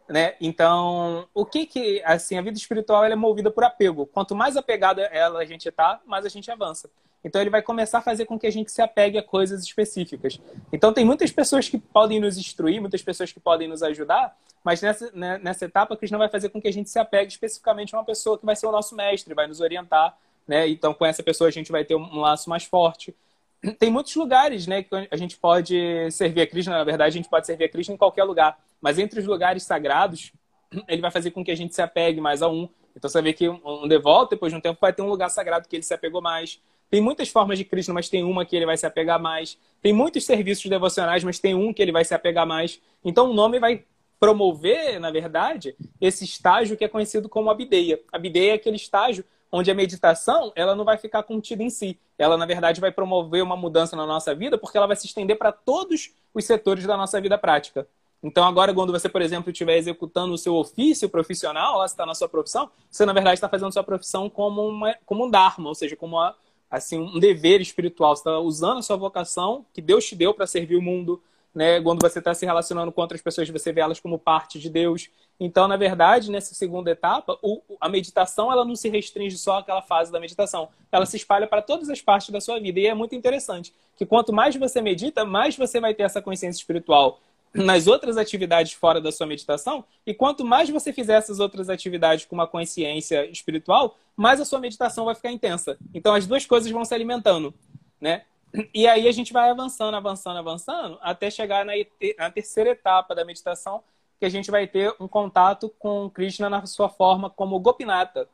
[SPEAKER 2] Né? Então, o que que assim a vida espiritual é movida por apego. Quanto mais apegada ela a gente tá, mais a gente avança. Então ele vai começar a fazer com que a gente se apegue a coisas específicas. Então tem muitas pessoas que podem nos instruir, muitas pessoas que podem nos ajudar, mas nessa, né, nessa etapa Krishna vai fazer com que a gente se apegue especificamente a uma pessoa que vai ser o nosso mestre, vai nos orientar, né? Então com essa pessoa a gente vai ter um laço mais forte. Tem muitos lugares, né, que a gente pode servir a Krishna, na verdade a gente pode servir a Krishna em qualquer lugar, mas entre os lugares sagrados, ele vai fazer com que a gente se apegue mais a um. Então você vê que um devoto, depois de um tempo, vai ter um lugar sagrado que ele se apegou mais. Tem muitas formas de Krishna, mas tem uma que ele vai se apegar mais. Tem muitos serviços devocionais, mas tem um que ele vai se apegar mais. Então o nome vai promover, na verdade, esse estágio que é conhecido como abideia. Abideia é aquele estágio onde a meditação ela não vai ficar contida em si. Ela, na verdade, vai promover uma mudança na nossa vida porque ela vai se estender para todos os setores da nossa vida prática. Então, agora, quando você, por exemplo, estiver executando o seu ofício profissional, lá está na sua profissão, você, na verdade, está fazendo sua profissão como, uma, como um dharma, ou seja, como uma, assim, um dever espiritual. Você está usando a sua vocação que Deus te deu para servir o mundo. Né? Quando você está se relacionando com outras pessoas, você vê elas como parte de Deus. Então, na verdade, nessa segunda etapa, o, a meditação ela não se restringe só àquela fase da meditação. Ela se espalha para todas as partes da sua vida. E é muito interessante que quanto mais você medita, mais você vai ter essa consciência espiritual nas outras atividades fora da sua meditação, e quanto mais você fizer essas outras atividades com uma consciência espiritual, mais a sua meditação vai ficar intensa. Então as duas coisas vão se alimentando, né? E aí a gente vai avançando, avançando, avançando, até chegar na, na terceira etapa da meditação, que a gente vai ter um contato com Krishna na sua forma como Gopinata.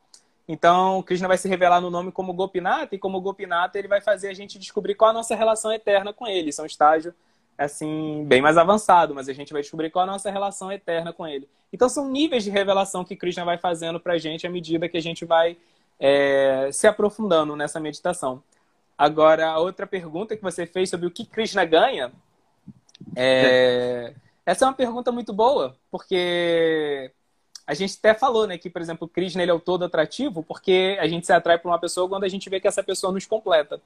[SPEAKER 2] Então, Krishna vai se revelar no nome como Gopinata, e como Gopinata ele vai fazer a gente descobrir qual a nossa relação eterna com ele. Isso é um estágio assim, bem mais avançado, mas a gente vai descobrir qual a nossa relação eterna com ele. Então são níveis de revelação que Krishna vai fazendo para a gente à medida que a gente vai é, se aprofundando nessa meditação. Agora, a outra pergunta que você fez sobre o que Krishna ganha, é... essa é uma pergunta muito boa, porque a gente até falou, né, que, por exemplo, Krishna ele é o todo atrativo, porque a gente se atrai por uma pessoa quando a gente vê que essa pessoa nos completa.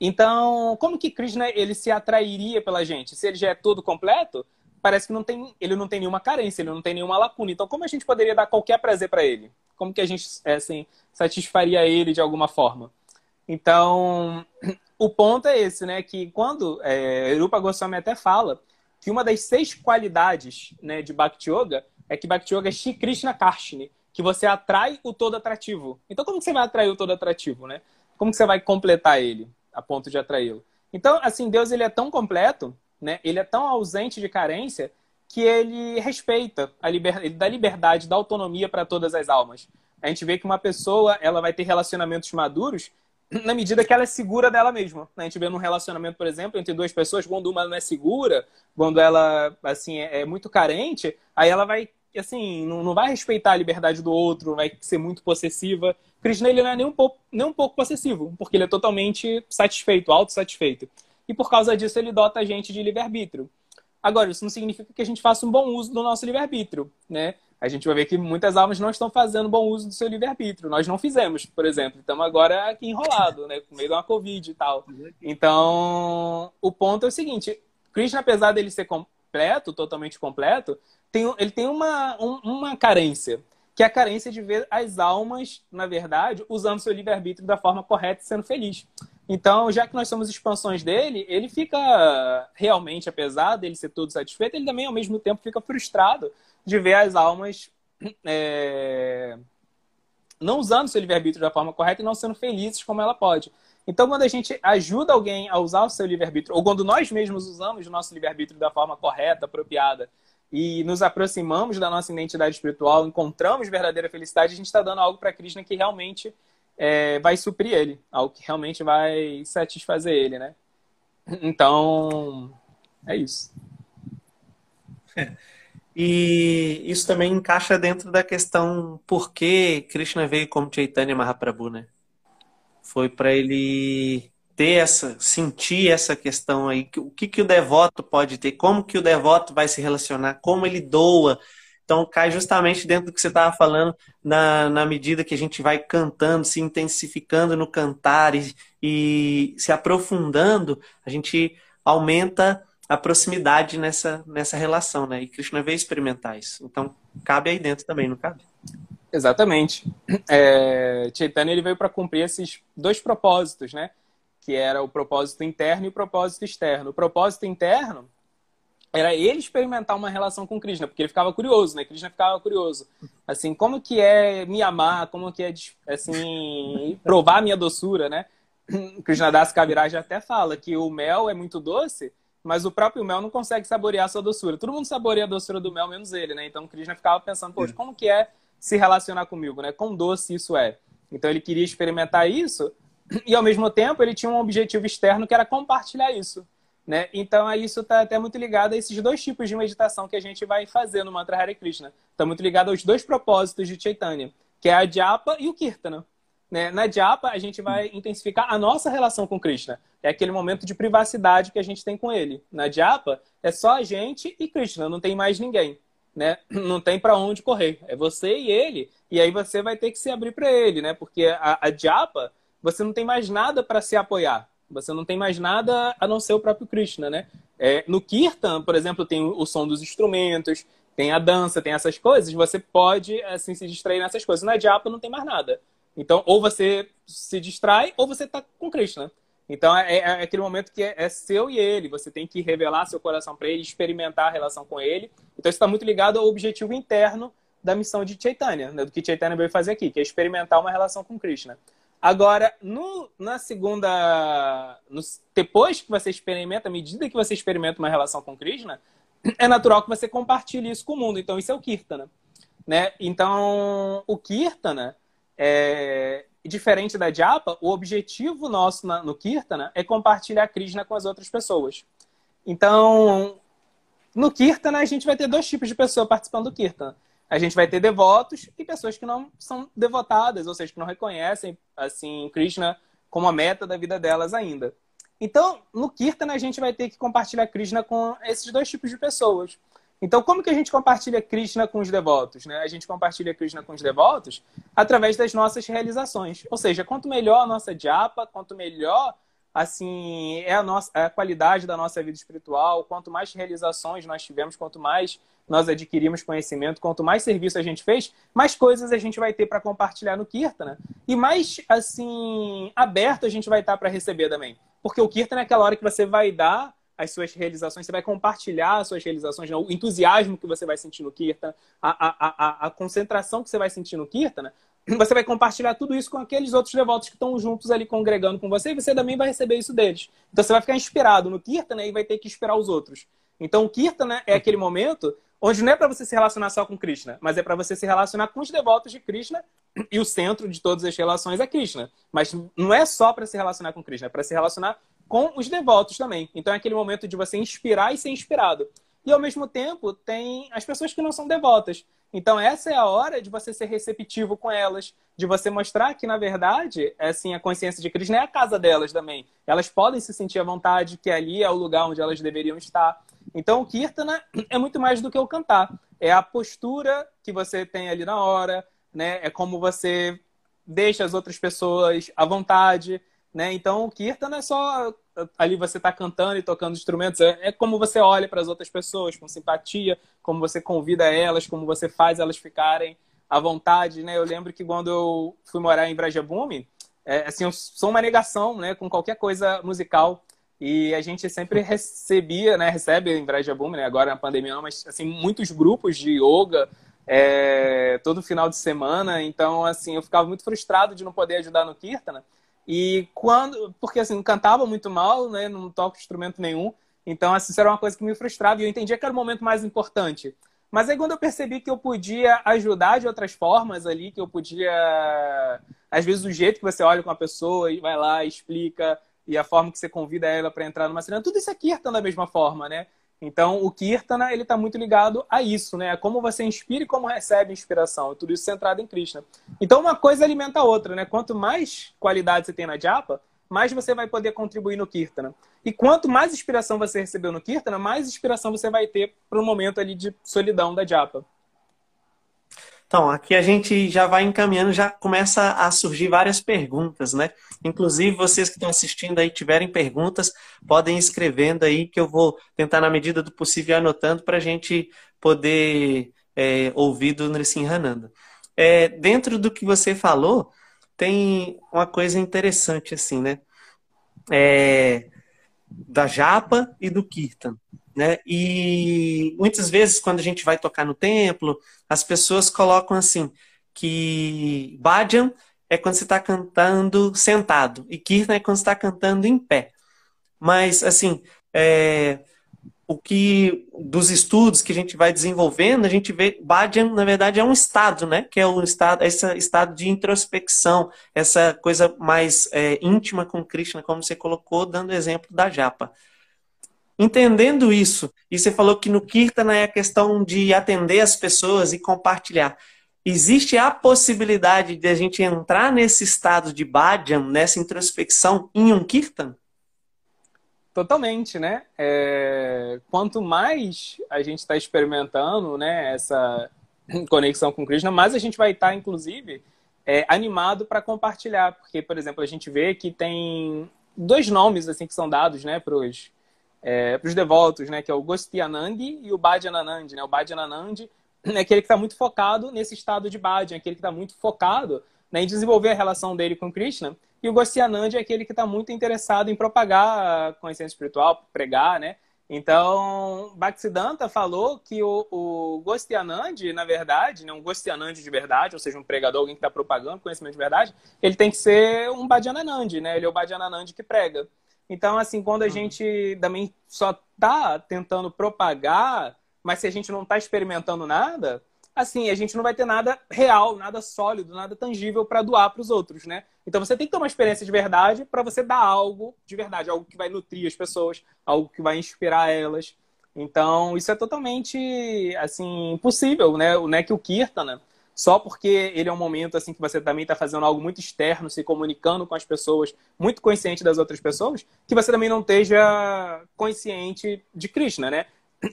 [SPEAKER 2] Então, como que Krishna ele se atrairia pela gente? Se ele já é todo completo, parece que não tem, ele não tem nenhuma carência, ele não tem nenhuma lacuna. Então, como a gente poderia dar qualquer prazer para ele? Como que a gente é, assim, satisfaria ele de alguma forma? Então, o ponto é esse, né? Que quando é, Rupa Goswami até fala que uma das seis qualidades né, de Bhakti Yoga é que Bhakti Yoga é Shri Krishna Karshini, que você atrai o todo atrativo. Então, como que você vai atrair o todo atrativo, né? Como que você vai completar ele? a ponto de atraí-lo. Então, assim, Deus ele é tão completo, né? Ele é tão ausente de carência que ele respeita a liberdade, ele dá liberdade, dá autonomia para todas as almas. A gente vê que uma pessoa ela vai ter relacionamentos maduros na medida que ela é segura dela mesma. A gente vê num relacionamento, por exemplo, entre duas pessoas, quando uma não é segura, quando ela assim é, é muito carente, aí ela vai assim não, não vai respeitar a liberdade do outro, vai ser muito possessiva. Krishna ele não é nem um pouco, nem um pouco possessivo, porque ele é totalmente satisfeito, autossatisfeito. E por causa disso ele dota a gente de livre-arbítrio. Agora, isso não significa que a gente faça um bom uso do nosso livre-arbítrio, né? A gente vai ver que muitas almas não estão fazendo bom uso do seu livre-arbítrio. Nós não fizemos, por exemplo. Estamos agora aqui enrolado, né? Com meio de uma Covid e tal. Então, o ponto é o seguinte. Krishna, apesar dele ser completo, totalmente completo, tem, ele tem uma, um, uma carência que é a carência de ver as almas, na verdade, usando seu livre-arbítrio da forma correta e sendo feliz. Então, já que nós somos expansões dele, ele fica realmente, apesar dele ser todo satisfeito, ele também, ao mesmo tempo, fica frustrado de ver as almas é... não usando seu livre-arbítrio da forma correta e não sendo felizes como ela pode. Então, quando a gente ajuda alguém a usar o seu livre-arbítrio, ou quando nós mesmos usamos o nosso livre-arbítrio da forma correta, apropriada, e nos aproximamos da nossa identidade espiritual, encontramos verdadeira felicidade, a gente está dando algo para Krishna que realmente é, vai suprir ele, algo que realmente vai satisfazer ele, né? Então, é isso. [LAUGHS]
[SPEAKER 1] E isso também encaixa dentro da questão por que Krishna veio como Chaitanya Mahaprabhu, né? Foi para ele ter essa, sentir essa questão aí, o que, que o devoto pode ter, como que o devoto vai se relacionar, como ele doa. Então cai justamente dentro do que você estava falando, na, na medida que a gente vai cantando, se intensificando no cantar e, e se aprofundando, a gente aumenta a proximidade nessa, nessa relação, né? E Krishna veio experimentar isso. Então, cabe aí dentro também, não cabe?
[SPEAKER 2] Exatamente. É, Chaitanya ele veio para cumprir esses dois propósitos, né? que era o propósito interno e o propósito externo. O propósito interno era ele experimentar uma relação com Krishna, porque ele ficava curioso, né? Krishna ficava curioso. Assim, como que é me amar, como que é, assim, provar minha doçura, né? [CLEARS THROAT] Krishna Das Kaviraj até fala que o mel é muito doce, mas o próprio mel não consegue saborear a sua doçura. Todo mundo saboreia a doçura do mel, menos ele, né? Então Krishna ficava pensando, poxa, como que é se relacionar comigo, né? Quão doce isso é. Então ele queria experimentar isso, [CLEARS THROAT] e ao mesmo tempo ele tinha um objetivo externo que era compartilhar isso. Né? Então isso está até muito ligado a esses dois tipos de meditação que a gente vai fazer no Mantra Hare Krishna. Está muito ligado aos dois propósitos de Chaitanya, que é a Japa e o Kirtana. Né? Na Japa, a gente vai intensificar a nossa relação com Krishna. É aquele momento de privacidade que a gente tem com ele. Na Japa, é só a gente e Krishna, não tem mais ninguém. Né? [CLEARS THROAT] Não tem para onde correr. É você e ele. E aí você vai ter que se abrir para ele, né? Porque a, a Japa você não tem mais nada para se apoiar. Você não tem mais nada a não ser o próprio Krishna, né? É, no Kirtan, por exemplo, tem o som dos instrumentos, tem a dança, tem essas coisas. Você pode, assim, se distrair nessas coisas. Na Japa não tem mais nada. Então, ou você se distrai, ou você está com Krishna. Então, é, é, aquele momento que é, é, seu e ele. Você tem que revelar seu coração para ele, experimentar a relação com ele. Então, isso está muito ligado ao objetivo interno da missão de Chaitanya, né? do que Chaitanya veio fazer aqui, que é experimentar uma relação com Krishna. Agora, no, na segunda. No, depois que você experimenta, à medida que você experimenta uma relação com Krishna, é natural que você compartilhe isso com o mundo. Então, isso é o Kirtana. Né? Então, o Kirtana, é, diferente da Japa, o objetivo nosso na, no Kirtana é compartilhar Krishna com as outras pessoas. Então, no Kirtana, a gente vai ter dois tipos de pessoa participando do Kirtana a gente vai ter devotos e pessoas que não são devotadas, ou seja, que não reconhecem assim Krishna como a meta da vida delas ainda. Então, no Kirtana, a gente vai ter que compartilhar Krishna com esses dois tipos de pessoas. Então, como que a gente compartilha Krishna com os devotos? Né? A gente compartilha Krishna com os devotos através das nossas realizações. Ou seja, quanto melhor a nossa japa, quanto melhor assim é a nossa é a qualidade da nossa vida espiritual, quanto mais realizações nós tivemos, quanto mais nós adquirimos conhecimento, quanto mais serviço a gente fez, mais coisas a gente vai ter para compartilhar no Kirtana e mais assim aberto a gente vai estar para receber também. Porque o Kirtana é aquela hora que você vai dar as suas realizações, você vai compartilhar as suas realizações, né? o entusiasmo que você vai sentir no Kirtana, a, a, a, a concentração que você vai sentir no Kirtana, [CLEARS THROAT] você vai compartilhar tudo isso com aqueles outros devotos que estão juntos ali congregando com você e você também vai receber isso deles. Então você vai ficar inspirado no Kirtana e vai ter que inspirar os outros. Então o Kirtana é aquele momento onde não é para você se relacionar só com Krishna, mas é para você se relacionar com os devotos de Krishna [CLEARS THROAT] e o centro de todas as relações é Krishna. Mas não é só para se relacionar com Krishna, é para se relacionar com os devotos também. Então é aquele momento de você inspirar e ser inspirado. E ao mesmo tempo tem as pessoas que não são devotas. Então essa é a hora de você ser receptivo com elas, de você mostrar que na verdade, assim, a consciência de Krishna é a casa delas também. Elas podem se sentir à vontade que ali é o lugar onde elas deveriam estar. Então, o Kirtana é muito mais do que o cantar. É a postura que você tem ali na hora, né? É como você deixa as outras pessoas à vontade, né? Então, o Kirtana é só ali você está cantando e tocando instrumentos. É, é como você olha para as outras pessoas com simpatia, como você convida elas, como você faz elas ficarem à vontade, né? Eu lembro que quando eu fui morar em Brajabume, é, assim, eu sou uma negação, né, com qualquer coisa musical. E a gente sempre recebia, né, recebe em Brajabume, né, agora na pandemia não, mas assim, muitos grupos de yoga é, todo final de semana. Então, assim, eu ficava muito frustrado de não poder ajudar no Kirtana. E quando, porque assim, cantava muito mal, né, não toco instrumento nenhum. Então, assim, isso era uma coisa que me frustrava e eu entendia que era o momento mais importante. Mas aí quando eu percebi que eu podia ajudar de outras formas ali, que eu podia. Às vezes o jeito que você olha com a pessoa e vai lá, explica, e a forma que você convida ela para entrar numa cena, tudo isso aqui está da mesma forma, né? Então, o Kirtana, ele está muito ligado a isso, né? Como você inspira e como recebe inspiração. Tudo isso centrado em Krishna. Então, uma coisa alimenta a outra, né? Quanto mais qualidade você tem na japa, mais você vai poder contribuir no Kirtana. E quanto mais inspiração você recebeu no Kirtana, mais inspiração você vai ter para o momento ali de solidão da japa.
[SPEAKER 1] Então, aqui a gente já vai encaminhando, já começa a surgir várias perguntas, né? Inclusive, vocês que estão assistindo aí tiverem perguntas, podem ir escrevendo aí, que eu vou tentar, na medida do possível, anotando para a gente poder é, ouvir do Nrissim Hananda. É, dentro do que você falou, tem uma coisa interessante, assim, né? É, da japa e do kirtan. Né? E muitas vezes, quando a gente vai tocar no templo, as pessoas colocam assim, que bhajan é quando você está cantando sentado, e kirtan é quando você está cantando em pé. Mas, assim, é, o que dos estudos que a gente vai desenvolvendo, a gente vê bhajan, na verdade, é um estado, né? Que é o estado, esse estado de introspecção, essa coisa mais é, íntima com Krishna, como você colocou, dando exemplo da japa. Entendendo isso, e você falou que no Kirtana é a questão de atender as pessoas e compartilhar. Existe a possibilidade de a gente entrar nesse estado de bhajan, nessa introspecção, em um Kirtan?
[SPEAKER 2] Totalmente, né? É... Quanto mais a gente está experimentando né, essa conexão com Krishna, mais a gente vai estar, tá, inclusive, é, animado para compartilhar. Porque, por exemplo, a gente vê que tem dois nomes assim que são dados né, para os é, para os devotos, né, que é o Gostianandi e o Bhajananandi. Né? O Bhajananandi é aquele que está muito focado nesse estado de Bhajan, aquele que está muito focado né, em desenvolver a relação dele com Krishna. E o Gostianandi é aquele que está muito interessado em propagar a consciência espiritual, pregar, né? Então, Bhaktisiddhanta falou que o, o Gostianandi, na verdade, né, um Gostianandi de verdade, ou seja, um pregador, alguém que está propagando conhecimento de verdade, ele tem que ser um Bhajananandi, né? Ele é o Bhajananandi que prega. Então, assim, quando a uhum. gente também só está tentando propagar, mas se a gente não está experimentando nada, assim, a gente não vai ter nada real, nada sólido, nada tangível para doar para os outros, né? Então você tem que ter uma experiência de verdade para você dar algo de verdade, algo que vai nutrir as pessoas, algo que vai inspirar elas. Então, isso é totalmente, assim, impossível, né? O Nek o Kirtana, só porque ele é um momento assim que você também está fazendo algo muito externo, se comunicando com as pessoas, muito consciente das outras pessoas, que você também não esteja consciente de Krishna, né?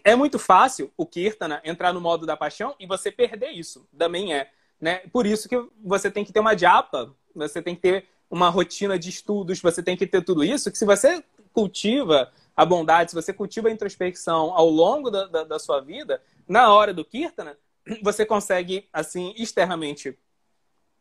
[SPEAKER 2] É muito fácil o Kirtana entrar no modo da paixão e você perder isso. Também é. Né? Por isso que você tem que ter uma japa, você tem que ter uma rotina de estudos, você tem que ter tudo isso, que se você cultiva a bondade, se você cultiva a introspecção ao longo da, da, da sua vida, na hora do Kirtana, você consegue, assim, externamente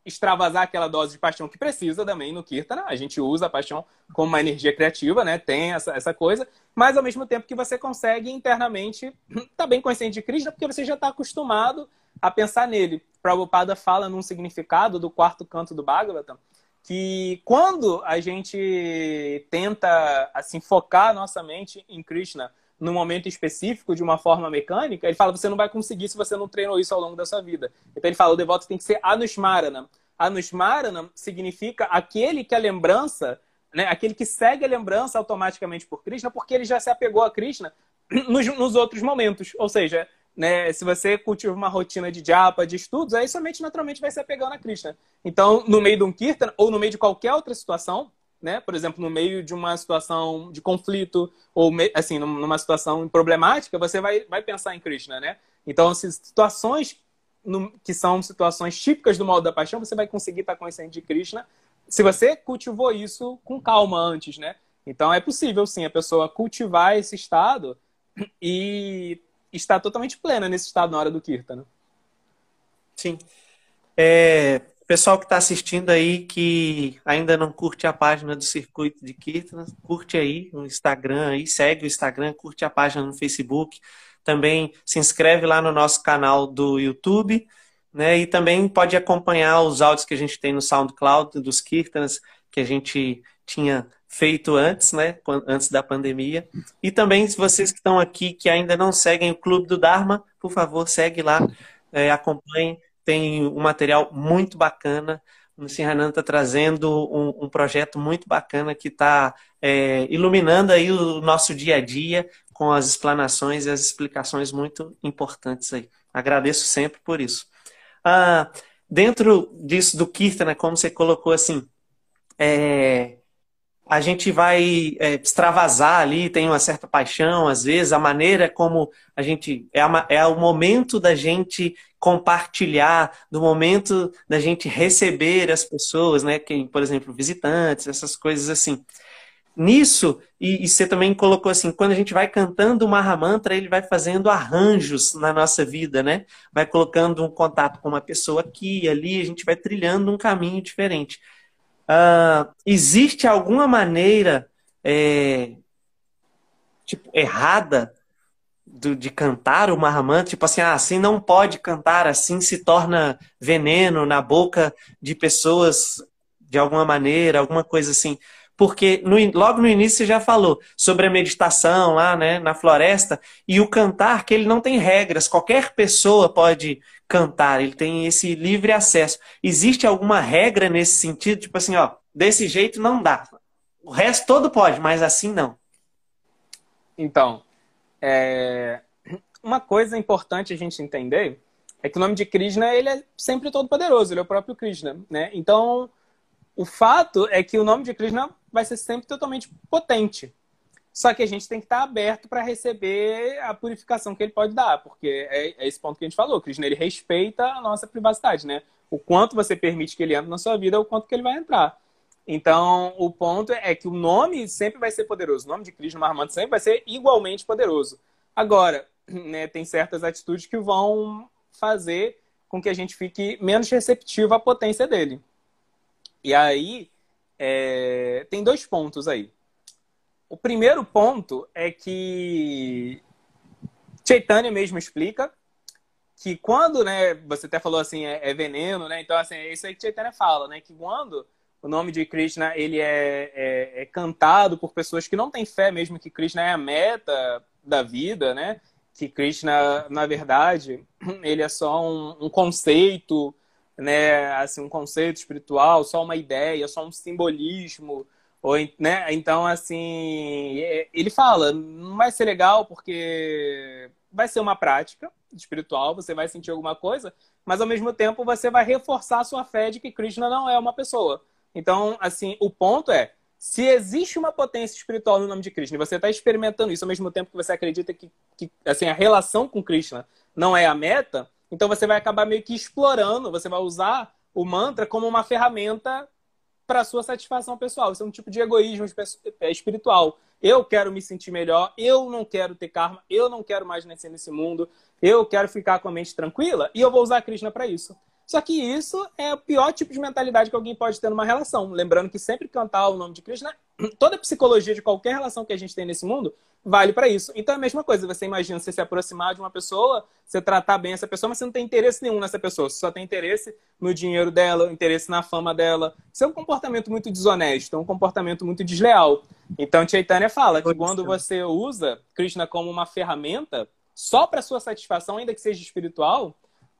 [SPEAKER 2] extravasar aquela dose de paixão que precisa também no Kirtana. A gente usa a paixão como uma energia criativa, né? Tem essa, essa coisa, mas ao mesmo tempo que você consegue internamente estar [CLEARS THROAT] tá bem consciente de Krishna, porque você já está acostumado a pensar nele. Prabhupada fala num significado do quarto canto do Bhagavatam que quando a gente tenta assim focar nossa mente em Krishna num momento específico, de uma forma mecânica, ele fala você não vai conseguir se você não treinou isso ao longo da sua vida. Então ele fala o devoto tem que ser Anushmarana. Anushmarana significa aquele que a lembrança, né, aquele que segue a lembrança automaticamente por Krishna, porque ele já se apegou a Krishna [CLEARS THROAT] nos, nos outros momentos. Ou seja, né, se você cultiva uma rotina de japa, de estudos, aí somente naturalmente vai se apegando a Krishna. Então, no meio de um kirtan ou no meio de qualquer outra situação, né? Por exemplo, no meio de uma situação de conflito ou assim, numa situação problemática, você vai, vai pensar em Krishna, né? Então, se situações no, que são situações típicas do modo da paixão, você vai conseguir estar consciente de Krishna se você cultivou isso com calma antes, né? Então, é possível, sim, a pessoa cultivar esse estado e estar totalmente plena nesse estado na hora do Kirtana.
[SPEAKER 1] Sim. É, pessoal que está assistindo aí que ainda não curte a página do Circuito de Kirtana, curte aí o Instagram aí, segue o Instagram, curte a página no Facebook, também se inscreve lá no nosso canal do YouTube, né? E também pode acompanhar os áudios que a gente tem no SoundCloud dos Kirtanas, que a gente tinha feito antes, né? Antes da pandemia. E também, se vocês que estão aqui que ainda não seguem o Clube do Dharma, por favor, segue lá, é, acompanhe tem um material muito bacana. O Sinhanan está trazendo um, um, projeto muito bacana que está é, iluminando aí o nosso dia a dia com as explanações e as explicações muito importantes aí. Agradeço sempre por isso. Ah, dentro disso do Kirtana, como você colocou assim, é, a gente vai é, extravasar ali, tem uma certa paixão, às vezes, a maneira como a gente. É, a, é o momento da gente compartilhar, do momento da gente receber as pessoas, né? Quem, por exemplo, visitantes, essas coisas assim. Nisso, e, e você também colocou assim, quando a gente vai cantando o Mahamantra, ele vai fazendo arranjos na nossa vida, né? Vai colocando um contato com uma pessoa aqui e ali, a gente vai trilhando um caminho diferente. Uh, existe alguma maneira é, tipo, errada do, de cantar o Mahamantra? Tipo assim, ah, assim não pode cantar, assim se torna veneno na boca de pessoas de alguma maneira, alguma coisa assim. Porque no, logo no início você já falou sobre a meditação lá né, na floresta e o cantar, que ele não tem regras, qualquer pessoa pode cantar, ele tem esse livre acesso. Existe alguma regra nesse sentido? Tipo assim, ó, desse jeito não dá. O resto todo pode, mas assim não.
[SPEAKER 2] Então, é... uma coisa importante a gente entender é que o nome de Krishna ele é sempre todo poderoso, ele é o próprio Krishna, né? Então, o fato é que o nome de Krishna vai ser sempre totalmente potente. Só que a gente tem que estar aberto para receber a purificação que ele pode dar, porque é, é, esse ponto que a gente falou. O Krishna ele respeita a nossa privacidade, né? O quanto você permite que ele entre na sua vida, é o quanto que ele vai entrar. Então, o ponto é que o nome sempre vai ser poderoso. O nome de Krishna Mahamanta sempre vai ser igualmente poderoso. Agora, [CLEARS THROAT] né, tem certas atitudes que vão fazer com que a gente fique menos receptivo à potência dele. E aí, é... tem dois pontos aí. O primeiro ponto é que Chaitanya mesmo explica que quando, né, você até falou assim, é, é, veneno, né? Então, assim, é isso aí que Chaitanya fala, né? Que quando o nome de Krishna ele é, é, é, cantado por pessoas que não têm fé mesmo que Krishna é a meta da vida, né? Que Krishna, na verdade, [CLEARS THROAT] ele é só um, um conceito, né? Assim, um conceito espiritual, só uma ideia, só um simbolismo, ou, né? Então, assim, é, ele fala, não vai ser legal porque vai ser uma prática espiritual, você vai sentir alguma coisa, mas ao mesmo tempo você vai reforçar a sua fé de que Krishna não é uma pessoa. Então, assim, o ponto é, se existe uma potência espiritual no nome de Krishna e você está experimentando isso ao mesmo tempo que você acredita que, que assim, a relação com Krishna não é a meta, então você vai acabar meio que explorando, você vai usar o mantra como uma ferramenta para sua satisfação pessoal. Isso é um tipo de egoísmo é, espiritual. Eu quero me sentir melhor, eu não quero ter karma, eu não quero mais nascer nesse mundo, eu quero ficar com a mente tranquila e eu vou usar a Krishna para isso. Só que isso é o pior tipo de mentalidade que alguém pode ter numa relação. Lembrando que sempre cantar o nome de Krishna, [CLEARS THROAT] toda a psicologia de qualquer relação que a gente tem nesse mundo vale para isso. Então é a mesma coisa. Você imagina você se aproximar de uma pessoa, você tratar bem essa pessoa, mas você não tem interesse nenhum nessa pessoa. Você só tem interesse no dinheiro dela, interesse na fama dela. Isso é um comportamento muito desonesto, é um comportamento muito desleal. Então Chaitanya fala que quando você usa Krishna como uma ferramenta só para sua satisfação, ainda que seja espiritual,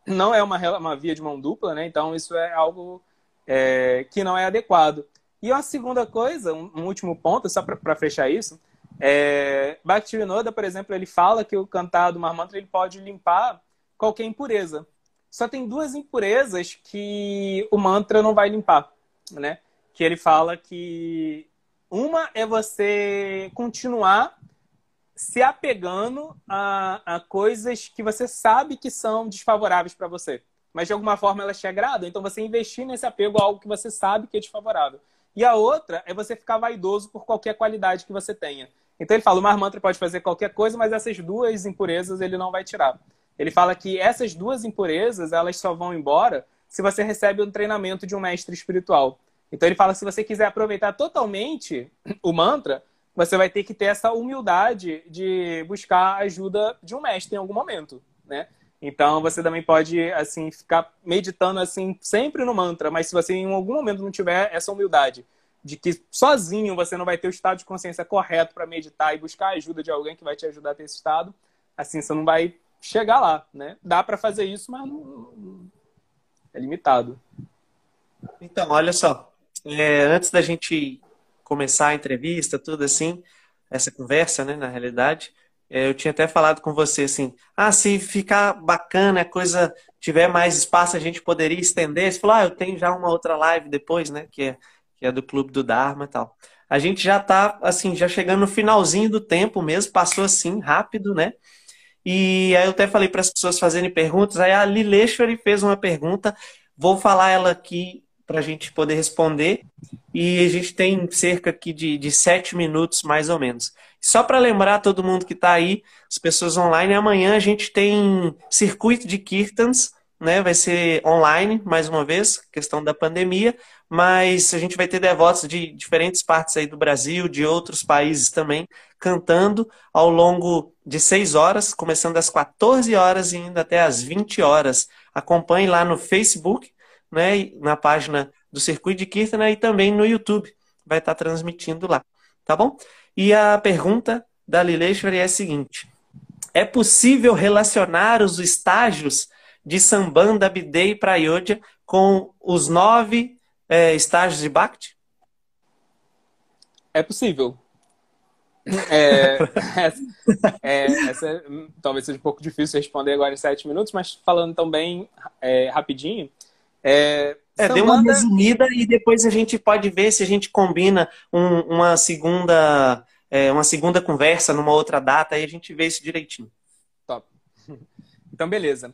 [SPEAKER 2] não é uma, uma via de mão dupla, né? Então isso é algo é, que não é adequado. E uma segunda coisa, um, um último ponto, só para fechar isso, é, Bhaktivinoda, por exemplo, ele fala que o cantar do Mahamantra ele pode limpar qualquer impureza. Só tem duas impurezas que o mantra não vai limpar, né? Que ele fala que uma é você continuar se apegando a, a coisas que você sabe que são desfavoráveis para você. Mas de alguma forma elas te agradam. Então você investir nesse apego a algo que você sabe que é desfavorável. E a outra é você ficar vaidoso por qualquer qualidade que você tenha. Então ele fala, o Mar Mantra pode fazer qualquer coisa, mas essas duas impurezas ele não vai tirar. Ele fala que essas duas impurezas, elas só vão embora se você recebe um treinamento de um mestre espiritual. Então ele fala se você quiser aproveitar totalmente o mantra, você vai ter que ter essa humildade de buscar ajuda de um mestre em algum momento, né? Então você também pode assim ficar meditando assim sempre no mantra, mas se você em algum momento não tiver essa humildade de que sozinho você não vai ter o estado de consciência correto para meditar e buscar a ajuda de alguém que vai te ajudar a ter esse estado, assim você não vai chegar lá, né? Dá para fazer isso, mas não... é limitado.
[SPEAKER 1] Então, olha só, é, antes da gente começar a entrevista, tudo assim, essa conversa, né, na realidade, é, eu tinha até falado com você assim, ah, se ficar bacana, a coisa tiver mais espaço, a gente poderia estender. Você falou, ah, eu tenho já uma outra live depois, né, que é, que é do Clube do Dharma e tal. A gente já tá, assim, já chegando no finalzinho do tempo mesmo, passou assim, rápido, né? E aí eu até falei para as pessoas fazerem perguntas, aí a Lileshwari fez uma pergunta, vou falar ela aqui para a gente poder responder. E a gente tem cerca aqui de, de sete minutos, mais ou menos. Só para lembrar todo mundo que está aí, as pessoas online, amanhã a gente tem circuito de Kirtans, né? Vai ser online, mais uma vez, questão da pandemia, mas a gente vai ter devotos de diferentes partes aí do Brasil, de outros países também, cantando ao longo de seis horas, começando às 14 horas e indo até às 20 horas. Acompanhe lá no Facebook, né, na página do Circuito de Kirtana e também no YouTube. Vai estar transmitindo lá, tá bom? E a pergunta da Lileshwari é a seguinte: é possível relacionar os estágios de Sambanda, Bidei e Prayodhya com os nove é, estágios de Bhakti?
[SPEAKER 2] É possível. [LAUGHS] É, é, essa, talvez seja um pouco difícil responder agora em sete minutos, mas falando também é, rapidinho,
[SPEAKER 1] é, é, dê uma resumida e depois a gente pode ver se a gente combina um, uma segunda é, uma segunda conversa numa outra data e a gente vê isso direitinho.
[SPEAKER 2] Top. [LAUGHS] Então, beleza.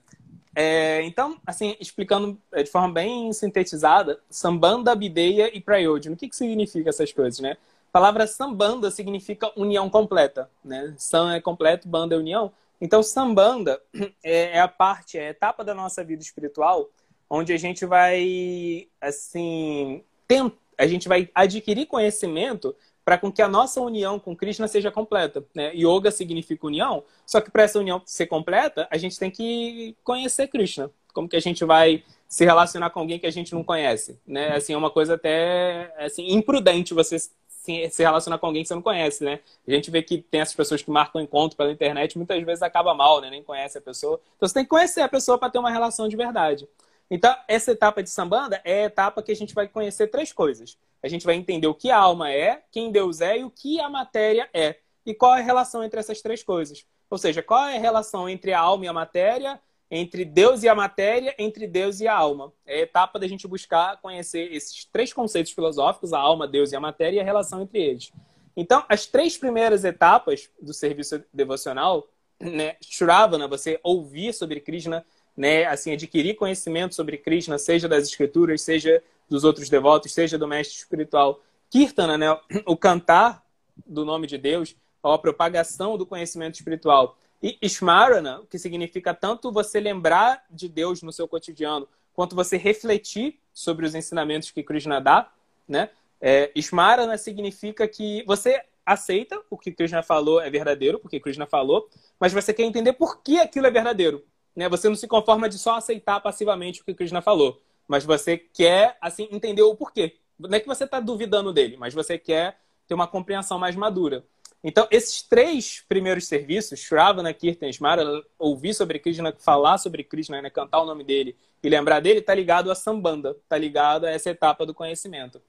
[SPEAKER 2] É, então, assim, explicando é, de forma bem sintetizada, sambanda, bideia e prayodhana. O que, que significa essas coisas, né? A palavra sambanda significa união completa, né? Sam é completo, banda é união. Então, sambanda [CLEARS THROAT] é, é a parte, é a etapa da nossa vida espiritual onde a gente vai, assim, tent... a gente vai adquirir conhecimento para com que a nossa união com Krishna seja completa. Né? Yoga significa união, só que para essa união ser completa, a gente tem que conhecer Krishna. Como que a gente vai se relacionar com alguém que a gente não conhece? Né? Assim, é uma coisa até assim, imprudente você se relacionar com alguém que você não conhece, né? A gente vê que tem essas pessoas que marcam encontro pela internet, muitas vezes acaba mal, né? Nem conhece a pessoa. Então você tem que conhecer a pessoa para ter uma relação de verdade. Então, essa etapa de sambanda é a etapa que a gente vai conhecer três coisas. A gente vai entender o que a alma é, quem Deus é e o que a matéria é. E qual é a relação entre essas três coisas. Ou seja, qual é a relação entre a alma e a matéria, entre Deus e a matéria, entre Deus e a alma. É a etapa da gente buscar conhecer esses três conceitos filosóficos, a alma, Deus e a matéria, e a relação entre eles. Então, as três primeiras etapas do serviço devocional, né, Shravana, você ouvir sobre Krishna, né, assim, adquirir conhecimento sobre Krishna, seja das escrituras, seja dos outros devotos, seja do mestre espiritual. Kirtana, né, o cantar do nome de Deus, a propagação do conhecimento espiritual. E Smarana, que significa tanto você lembrar de Deus no seu cotidiano, quanto você refletir sobre os ensinamentos que Krishna dá, né? É, Smarana significa que você aceita o que Krishna falou é verdadeiro, porque Krishna falou, mas você quer entender por que aquilo é verdadeiro. Né? Você não se conforma de só aceitar passivamente o que Krishna falou, mas você quer assim entender o porquê. Não é que você está duvidando dele, mas você quer ter uma compreensão mais madura. Então, esses três primeiros serviços, Shravana, Kirtan e Smara, ouvir sobre Krishna, falar sobre Krishna, né, cantar o nome dele e lembrar dele, está ligado a Sambanda, está ligado a essa etapa do conhecimento.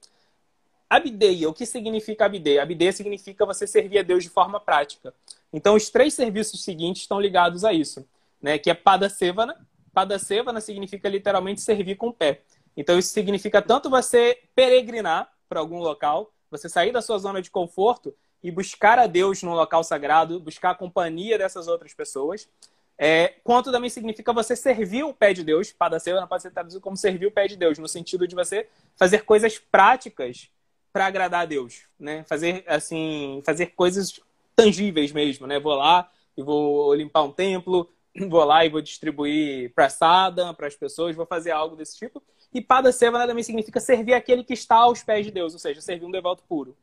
[SPEAKER 2] Abideia, o que significa Abideia? Abideia significa você servir a Deus de forma prática. Então, os três serviços seguintes estão ligados a isso né, que é Padasevana. Padasevana significa literalmente servir com o pé. Então isso significa tanto você peregrinar para algum local, você sair da sua zona de conforto e buscar a Deus num local sagrado, buscar a companhia dessas outras pessoas, é, quanto também significa você servir o pé de Deus. Padasevana pode ser traduzido como servir o pé de Deus, no sentido de você fazer coisas práticas para agradar a Deus, né? Fazer assim, fazer coisas tangíveis mesmo, né? Vou lá e vou limpar um templo, [LAUGHS] vou lá e vou distribuir pressada para as pessoas, vou fazer algo desse tipo. E Padasevana também significa servir aquele que está aos pés de Deus, ou seja, servir um devoto puro.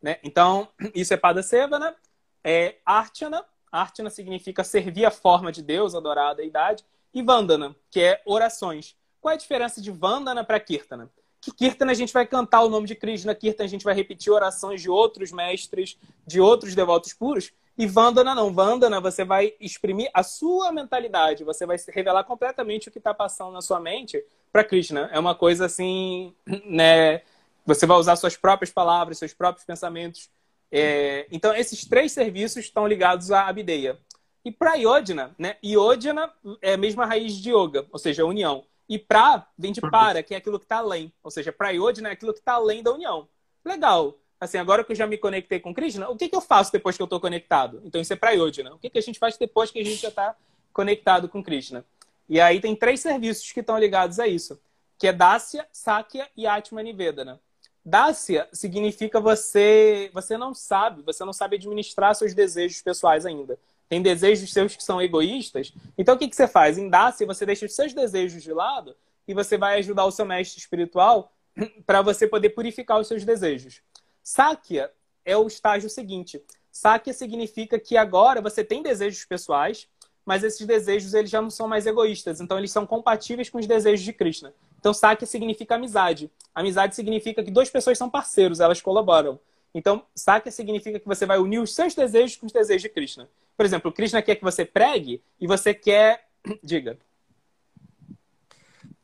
[SPEAKER 2] Né? Então, [CLEARS THROAT] isso é Padasevana. É Archana. Archana significa servir a forma de Deus, adorar a deidade. E Vandana, que é orações. Qual é a diferença de Vandana para Kirtana? Que Kirtana a gente vai cantar o nome de Krishna, Kirtana a gente vai repetir orações de outros mestres, de outros devotos puros. E Vandana não. Vandana você vai exprimir a sua mentalidade, você vai revelar completamente o que está passando na sua mente para Krishna. É uma coisa assim, né? Você vai usar suas próprias palavras, seus próprios pensamentos. É... então, esses três serviços estão ligados à Abdeia. E para Yodhana, né? Yodhana é a mesma raiz de yoga, ou seja, união. E pra vem de para, que é aquilo que está além. Ou seja, para Yodhana é aquilo que está além da união. Legal assim, agora que eu já me conectei com Krishna, o que, que eu faço depois que eu estou conectado? Então isso é para Yodhana. O que, que a gente faz depois que a gente já está conectado com Krishna? E aí tem três serviços que estão ligados a isso, que é Dasya, Sakya e Atma Nivedana. Dasya significa você, você não sabe, você não sabe administrar seus desejos pessoais ainda. Tem desejos seus que são egoístas. Então o que, que você faz? Em Dasya você deixa os seus desejos de lado e você vai ajudar o seu mestre espiritual [CLEARS THROAT] para você poder purificar os seus desejos. Sakya é o estágio seguinte. Sakya significa que agora você tem desejos pessoais, mas esses desejos eles já não são mais egoístas, então eles são compatíveis com os desejos de Krishna. Então Sakya significa amizade. Amizade significa que duas pessoas são parceiros, elas colaboram. Então Sakya significa que você vai unir os seus desejos com os desejos de Krishna. Por exemplo, Krishna quer que você pregue e você quer, [CLEARS THROAT] diga.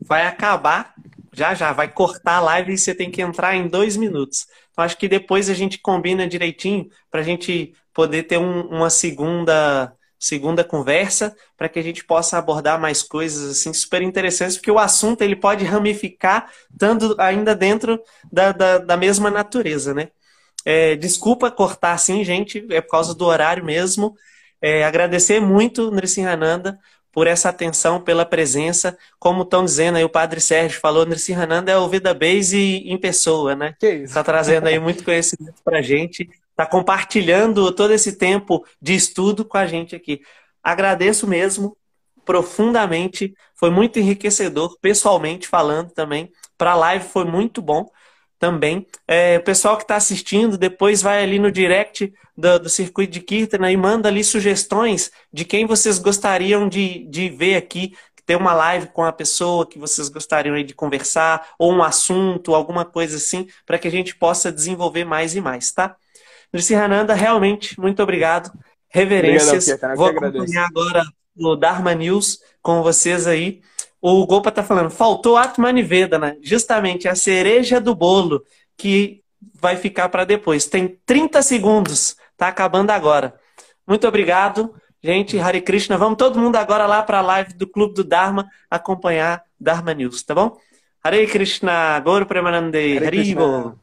[SPEAKER 1] Vai acabar já já, vai cortar a live e você tem que entrar em dois minutos. Então, acho que depois a gente combina direitinho para a gente poder ter um, uma segunda segunda conversa para que a gente possa abordar mais coisas assim super interessantes, porque o assunto ele pode ramificar tanto ainda dentro da, da, da mesma natureza, né? É, desculpa cortar assim, gente, é por causa do horário mesmo. É, agradecer muito, Nrissinhananda, por essa atenção, pela presença. Como estão dizendo aí, o Padre Sérgio falou, Nirsi Hananda é o Vida Base em pessoa, né? Está trazendo aí muito conhecimento para a gente, está compartilhando todo esse tempo de estudo com a gente aqui. Agradeço mesmo, profundamente, foi muito enriquecedor, pessoalmente falando também. Para a live foi muito bom também. É, o pessoal que está assistindo, depois vai ali no direct do, do circuito de Kirtana e manda ali sugestões de quem vocês gostariam de, de ver aqui, ter uma live com a pessoa que vocês gostariam de conversar, ou um assunto, alguma coisa assim, para que a gente possa desenvolver mais e mais, tá? Nrissi Hananda, realmente, muito obrigado. Reverências. Obrigado, Vou acompanhar agora o Dharma News com vocês aí. O Gopa tá falando, faltou Atmaniveda, né? Justamente a cereja do bolo que vai ficar para depois. Tem 30 segundos, tá acabando agora. Muito obrigado, gente. Hare Krishna. Vamos todo mundo agora lá para a live do Clube do Dharma acompanhar Dharma News, tá bom? Hare Krishna, Goro Premanande, Krishna.